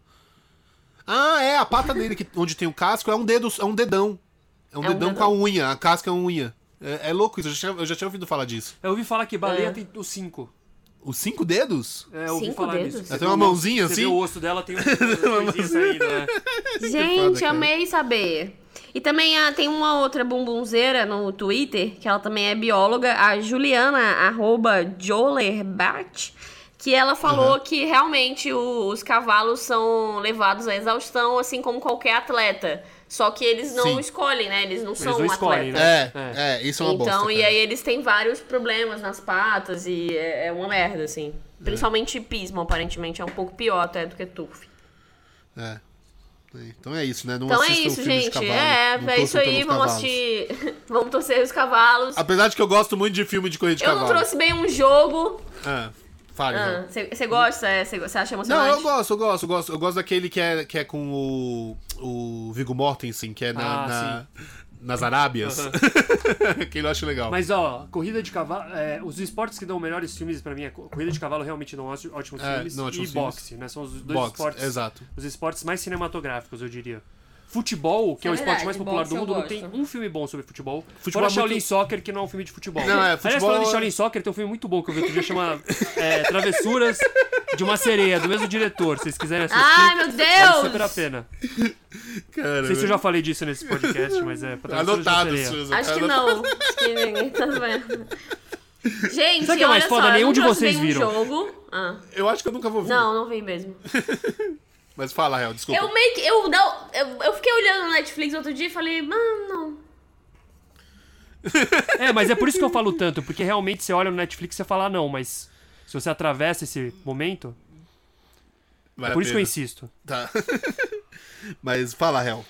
Ah, é, a pata dele, que, onde tem o casco, é um dedo, é um dedão. É um, é dedão, um dedão com a unha, a casca é uma unha. É, é louco isso, eu já, tinha, eu já tinha ouvido falar disso.
Eu ouvi falar que baleia é. tem os cinco.
Os cinco dedos?
É, eu ouvi
cinco
falar
dedos?
disso.
Ela tem uma mãozinha
você
assim?
o osso dela, tem uma coisinha né?
Gente, foda, amei saber. E também ah, tem uma outra bumbunzeira no Twitter, que ela também é bióloga, a Juliana, arroba Jolerbach, que ela falou uhum. que realmente os cavalos são levados à exaustão, assim como qualquer atleta. Só que eles não Sim. escolhem, né? Eles não eles são não escolhem,
atletas. Né? É, é, isso é uma
então,
bosta. Então,
e aí eles têm vários problemas nas patas e é, é uma merda, assim. É. Principalmente é. pismo, aparentemente, é um pouco pior até do que turf.
É. Então é isso, né? Não
então é isso, gente. é, é isso aí. Vamos cavalos. assistir. vamos torcer os cavalos.
Apesar de que eu gosto muito de filme de corrida de
eu
cavalo.
Eu não trouxe bem um jogo.
É.
Você ah, gosta? Você é, acha emocionante?
Não, eu gosto, eu gosto, eu gosto. Eu gosto daquele que é, que é com o, o Viggo Mortensen, que é na, ah, na nas Arábias. Uhum. Aquele eu acho legal.
Mas, ó, corrida de cavalo. É, os esportes que dão melhores filmes pra mim é corrida de cavalo realmente dão ótimos é, filmes. Não, ótimos e filmes. boxe, né? São os dois
boxe,
esportes.
Exato.
Os esportes mais cinematográficos, eu diria. Futebol, que é, é o esporte mais popular do mundo, não tem um filme bom sobre futebol. Futebol Fora é Shaolin muito... Soccer, que não é um filme de futebol.
Não, é, futebol...
Aliás, falando de Shaolin Soccer, tem um filme muito bom que eu vi outro dia, chama é, Travessuras de uma Sereia, do mesmo diretor. Se vocês quiserem assistir,
Ai, meu Deus! vale
super a pena.
Cara,
não sei se eu já falei disso nesse podcast, mas é
Anotado,
Susan. Acho que não. Acho que ninguém tá vendo. Gente,
Sabe que é mais foda?
Só,
Nenhum de vocês viram.
Um jogo. Ah.
Eu acho que eu nunca vou ver.
Não, não vi mesmo.
Mas fala, Real, desculpa.
Eu meio que. Eu, não, eu, eu fiquei olhando no Netflix outro dia e falei, mano.
É, mas é por isso que eu falo tanto, porque realmente você olha no Netflix e você fala, não, mas se você atravessa esse momento. Vale é por isso que eu insisto.
Tá. mas fala, Real.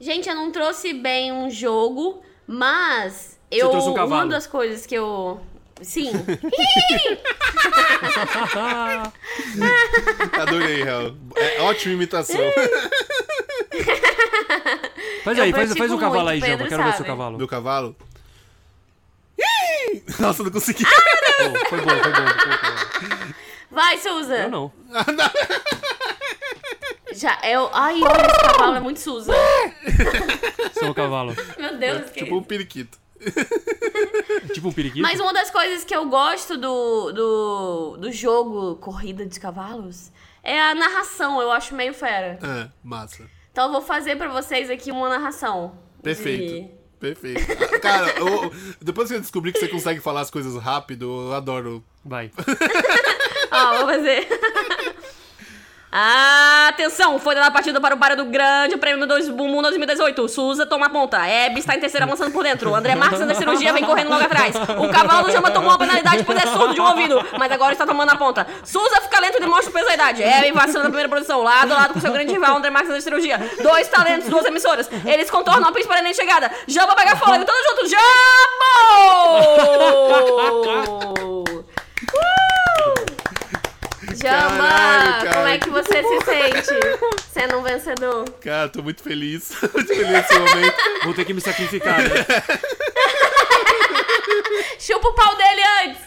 Gente, eu não trouxe bem um jogo, mas eu. Você trouxe um cavalo. Uma das coisas que eu Sim.
Adorei, Real. É ótima imitação.
faz aí, faz, faz um cavalo aí, Jamba. Quero ver seu cavalo.
Meu cavalo? Nossa, não consegui.
Ah, não. Oh, foi bom, foi bom. Foi bom.
Vai, Suza.
Eu não.
Já, eu. Ai, olha, esse cavalo é muito Suza.
Seu cavalo.
Meu Deus, é,
que... Tipo um periquito.
tipo um periquito?
Mas uma das coisas que eu gosto do, do, do jogo Corrida de Cavalos é a narração, eu acho meio fera.
É, massa.
Então eu vou fazer para vocês aqui uma narração.
Perfeito. De... Perfeito. Cara, eu, depois que eu descobri que você consegue falar as coisas rápido, eu adoro.
Vai.
Ó, vou fazer. Atenção, foi dada a partida para o para do Grande Prêmio do Bumbum 2018. Souza toma a ponta. Hebe está em terceira avançando por dentro. André Marques na cirurgia vem correndo logo atrás. O cavalo do Jama tomou uma penalidade por é surdo de um ouvido, mas agora está tomando a ponta. Souza fica lento e demonstra o peso da idade. Hebe vacila na primeira posição, lado a lado com seu grande rival, André Marques na cirurgia. Dois talentos, duas emissoras. Eles contornam a pista para a chegada. Jama pega fôlego, todos juntos. Jama! Uh! Jamba, Caralho, como é que você se sente sendo um vencedor?
Cara, tô muito feliz. muito feliz nesse momento.
Vou ter que me sacrificar, né?
Chupa o pau dele antes.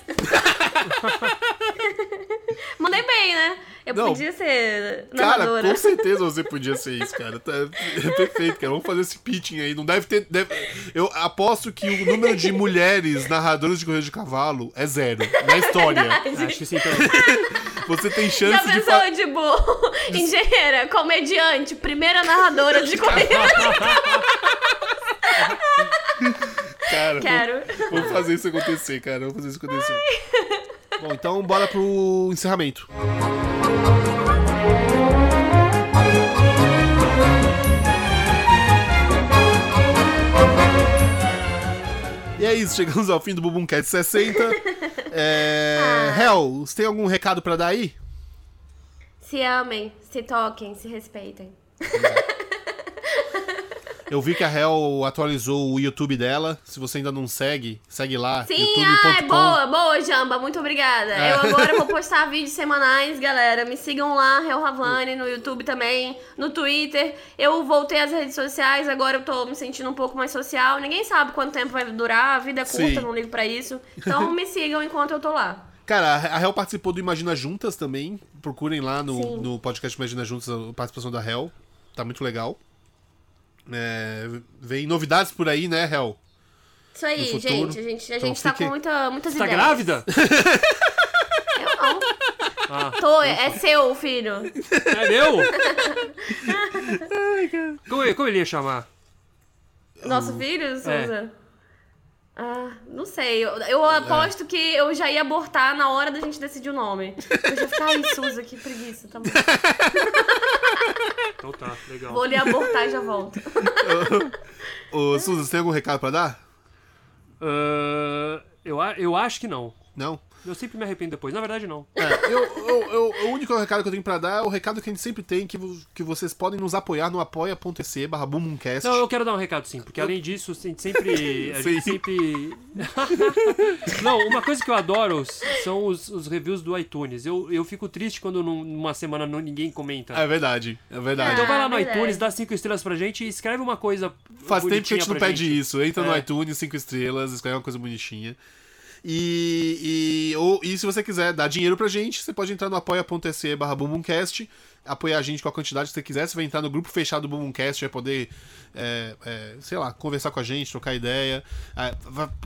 Mandei bem, né? Eu não, podia ser narradora.
Cara, com certeza você podia ser isso, cara. Tá, é perfeito, cara. Vamos fazer esse pitching aí. Não deve ter. Deve... Eu aposto que o número de mulheres narradoras de corrida de cavalo é zero na história.
É Acho que sim também.
Você tem chance
Já
de.
Já pensou, tipo, engenheira, comediante, primeira narradora de corrida de cavalo.
Cara, Quero. Vamos, vamos fazer isso acontecer, cara. Vamos fazer isso acontecer. Bom, então bora pro encerramento. E é isso, chegamos ao fim do Bubumcast 60. É... Ah. Hel, você tem algum recado para dar aí?
Se amem, se toquem, se respeitem.
Eu vi que a Hel atualizou o YouTube dela. Se você ainda não segue, segue lá.
Sim, ah, é boa, boa, Jamba. Muito obrigada. É. Eu agora vou postar vídeos semanais, galera. Me sigam lá, Hel Ravani, no YouTube também, no Twitter. Eu voltei às redes sociais, agora eu tô me sentindo um pouco mais social. Ninguém sabe quanto tempo vai durar, a vida é curta, Sim. não ligo pra isso. Então me sigam enquanto eu tô lá.
Cara, a Hel participou do Imagina Juntas também. Procurem lá no, no podcast Imagina Juntas a participação da Hel. Tá muito legal. É, vem novidades por aí, né, Hel?
Isso aí, gente. A gente, a então gente tá fique... com muita, muitas
Você
tá
ideias. Tá grávida?
Eu não. Ah, Tô, é seu, filho.
É meu? como, como ele ia chamar?
Nosso filho, Souza? É. Ah, não sei. Eu, eu aposto é. que eu já ia abortar na hora da gente decidir o nome. Eu já ficar, ai, Suza, que preguiça, tá bom.
Então tá, legal.
Vou lhe abortar e já volto.
Ô, Suza, você tem algum recado pra dar?
Uh, eu, eu acho que não.
Não?
Eu sempre me arrependo depois. Na verdade, não.
É, eu, eu, eu, o único recado que eu tenho pra dar é o recado que a gente sempre tem, que, que vocês podem nos apoiar no apoia.se barra
Não, eu quero dar um recado sim, porque além disso, a gente sempre. A gente sempre. não, uma coisa que eu adoro são os, os reviews do iTunes. Eu, eu fico triste quando numa semana não, ninguém comenta.
É verdade, é verdade.
Então vai lá no iTunes, dá cinco estrelas pra gente e escreve uma coisa.
Faz tempo que a gente não pede gente. isso. Entra é. no iTunes, cinco estrelas, escreve uma coisa bonitinha. E, e, ou, e se você quiser dar dinheiro pra gente, você pode entrar no apoia.se barra Bumbumcast, apoiar a gente com a quantidade que você quiser. Você vai entrar no grupo fechado do Bumbumcast, vai poder, é, é, sei lá, conversar com a gente, trocar ideia. É,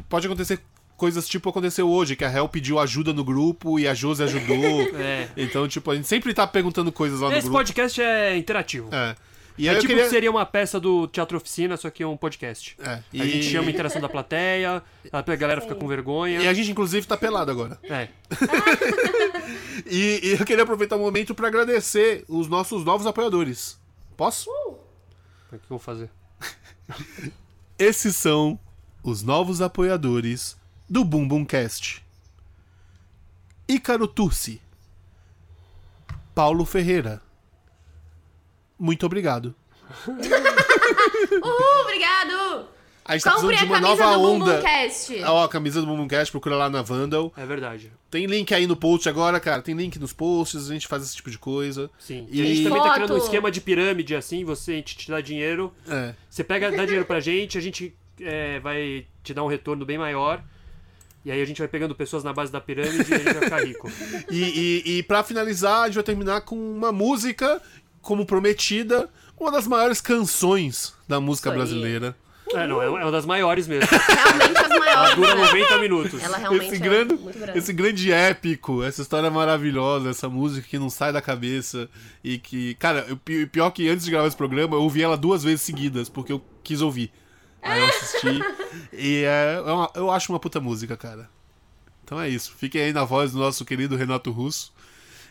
pode acontecer coisas tipo aconteceu hoje, que a Hel pediu ajuda no grupo e a Josi ajudou. é. Então, tipo, a gente sempre tá perguntando coisas lá
Esse
no grupo.
Esse podcast é interativo.
É.
E é tipo queria... que seria uma peça do Teatro Oficina, só que é um podcast.
É,
e... A gente chama a interação da plateia, a galera fica com vergonha.
E a gente, inclusive, tá pelado agora.
É.
e, e, eu queria aproveitar o momento para agradecer os nossos novos apoiadores. Posso? Uh.
O que eu vou fazer?
Esses são os novos apoiadores do Boom Boom Cast. Ícaro Turci. Paulo Ferreira muito obrigado.
Uhul, obrigado!
A gente tá Compre precisando de uma nova onda. Ó, a camisa do Bumbumcast, procura lá na Vandal.
É verdade.
Tem link aí no post agora, cara. Tem link nos posts, a gente faz esse tipo de coisa.
Sim. E, e a gente também tá criando um esquema de pirâmide, assim, você, a gente te dá dinheiro.
É.
Você pega, dá dinheiro pra gente, a gente é, vai te dar um retorno bem maior. E aí a gente vai pegando pessoas na base da pirâmide e a gente vai ficar rico.
e, e, e pra finalizar, a gente vai terminar com uma música como prometida, uma das maiores canções da música brasileira.
É, não, é uma das maiores mesmo.
Realmente as maiores. Ela
dura 90 né? minutos.
Ela realmente esse é grande, muito grande.
Esse grande épico, essa história maravilhosa, essa música que não sai da cabeça e que, cara, o pior que antes de gravar esse programa, eu ouvi ela duas vezes seguidas, porque eu quis ouvir. Aí eu assisti e é, é uma, eu acho uma puta música, cara. Então é isso. Fiquem aí na voz do nosso querido Renato Russo.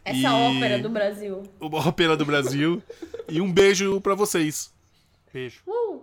Essa e... ópera do Brasil.
Uma ópera do Brasil. e um beijo para vocês.
Beijo.
Uh,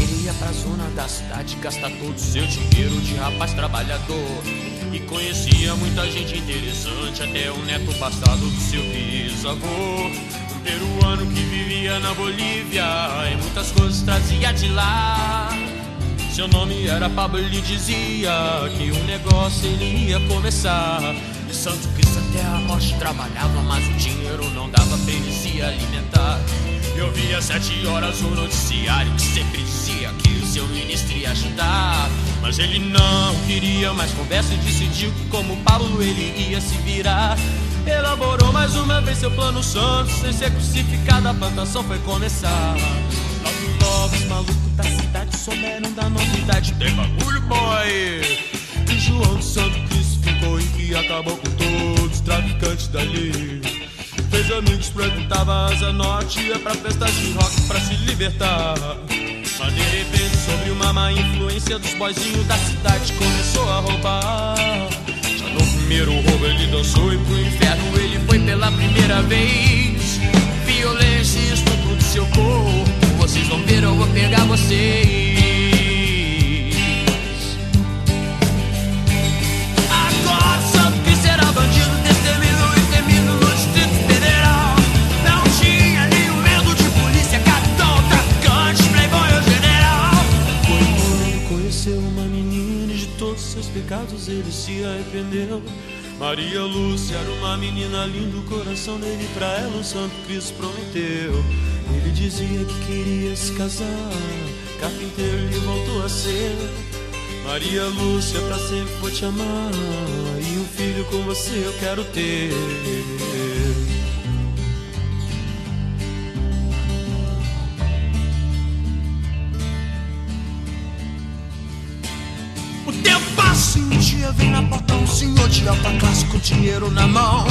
ia pra zona da cidade gastar todo o seu dinheiro de rapaz trabalhador. E conhecia muita gente interessante, até o neto passado do seu bisavô peruano que vivia na Bolívia e muitas coisas trazia de lá. Seu nome era Pablo, ele dizia que um negócio ele ia começar. E Santo Cristo até a morte trabalhava, mas o dinheiro não dava pra ele se alimentar. Eu via sete horas o noticiário que sempre dizia que o seu ministro ia ajudar. Mas ele não queria mais conversa e decidiu que como Pablo ele ia se virar. Elaborou mais uma vez seu plano santo Sem ser crucificado a plantação foi começar Logo logo os malucos da cidade souberam da novidade Tem bagulho boy E João Santo Cristo ficou que acabou com todos os traficantes dali Fez amigos, frequentava asa norte Ia pra festas de rock pra se libertar Mas de repente sobre uma má influência dos boizinhos da cidade Começou a roubar no primeiro roubo ele dançou e pro inferno ele foi pela primeira vez. Violência e estupro do seu corpo. Vocês vão ver, eu vou pegar vocês. Pecados ele se arrependeu. Maria Lúcia era uma menina linda, o coração dele pra ela o Santo Cristo prometeu. Ele dizia que queria se casar, carpinteiro ele voltou a ser. Maria Lúcia, pra sempre vou te amar, e um filho com você eu quero ter. na um senhor de alta classe com dinheiro na mão.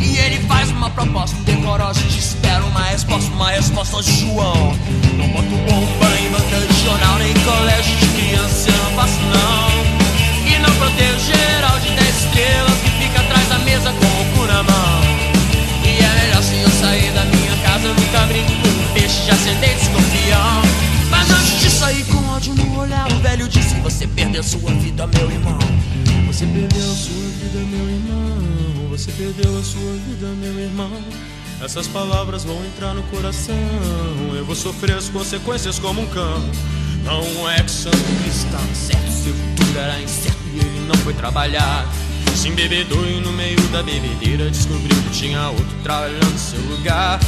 E ele faz uma proposta decorosa, te espero uma resposta, uma resposta de João. Não boto bomba em banca de jornal, nem colégio de criança, não faço não. E não protejo geral de 10 estrelas que fica atrás da mesa com o cu na mão. E é melhor se eu sair da minha casa, eu nunca brinco com peixe, de sentei de escorpião. Mas antes de sair com ódio no olhar, o velho disse: Você perdeu sua vida, meu irmão. Você perdeu a sua vida, meu irmão. Você perdeu a sua vida, meu irmão. Essas palavras vão entrar no coração. Eu vou sofrer as consequências como um cão. Não é que santo está certo, seu futuro era incerto e ele não foi trabalhar. Se embebedou e no meio da bebedeira descobriu que tinha outro trabalhando no seu lugar.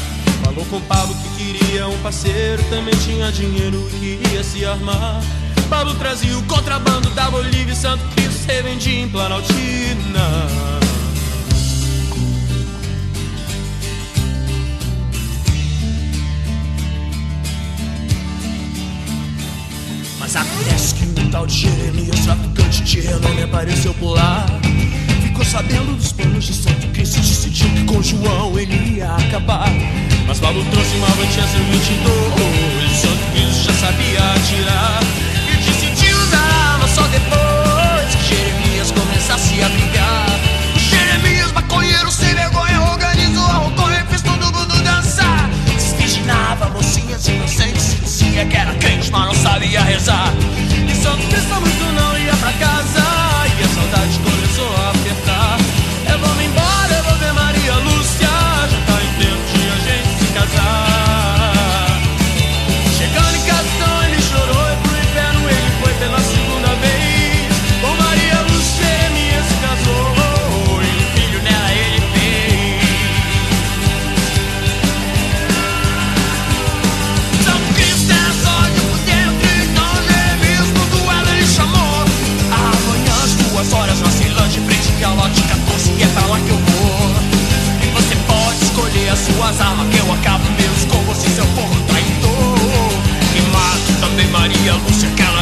Falou com Pablo que queria um parceiro, também tinha dinheiro e queria se armar. Pablo trazia o contrabando da Bolívia e Santo Cristo 17 em plano Mas acontece é que um tal de Jeremias, traficante de renome, apareceu por lá. Ficou sabendo dos planos de Santo Cristo, e decidiu que com João ele ia acabar. Mas Paulo trouxe uma Manchester 22, Santo Cristo já sabia atirar. começasse a brigar. abrigar. Jeremias, maconheiro sem vergonha, organizou a rotonda e fez todo mundo dançar. Desvirginava mocinhas inocentes, dizia é que era crente, mas não sabia rezar. E Santo Cristo muito não ia pra casa, e a saudade começou a apertar. Eu vou me embora, eu vou ver mais. Eu a luz se acaba.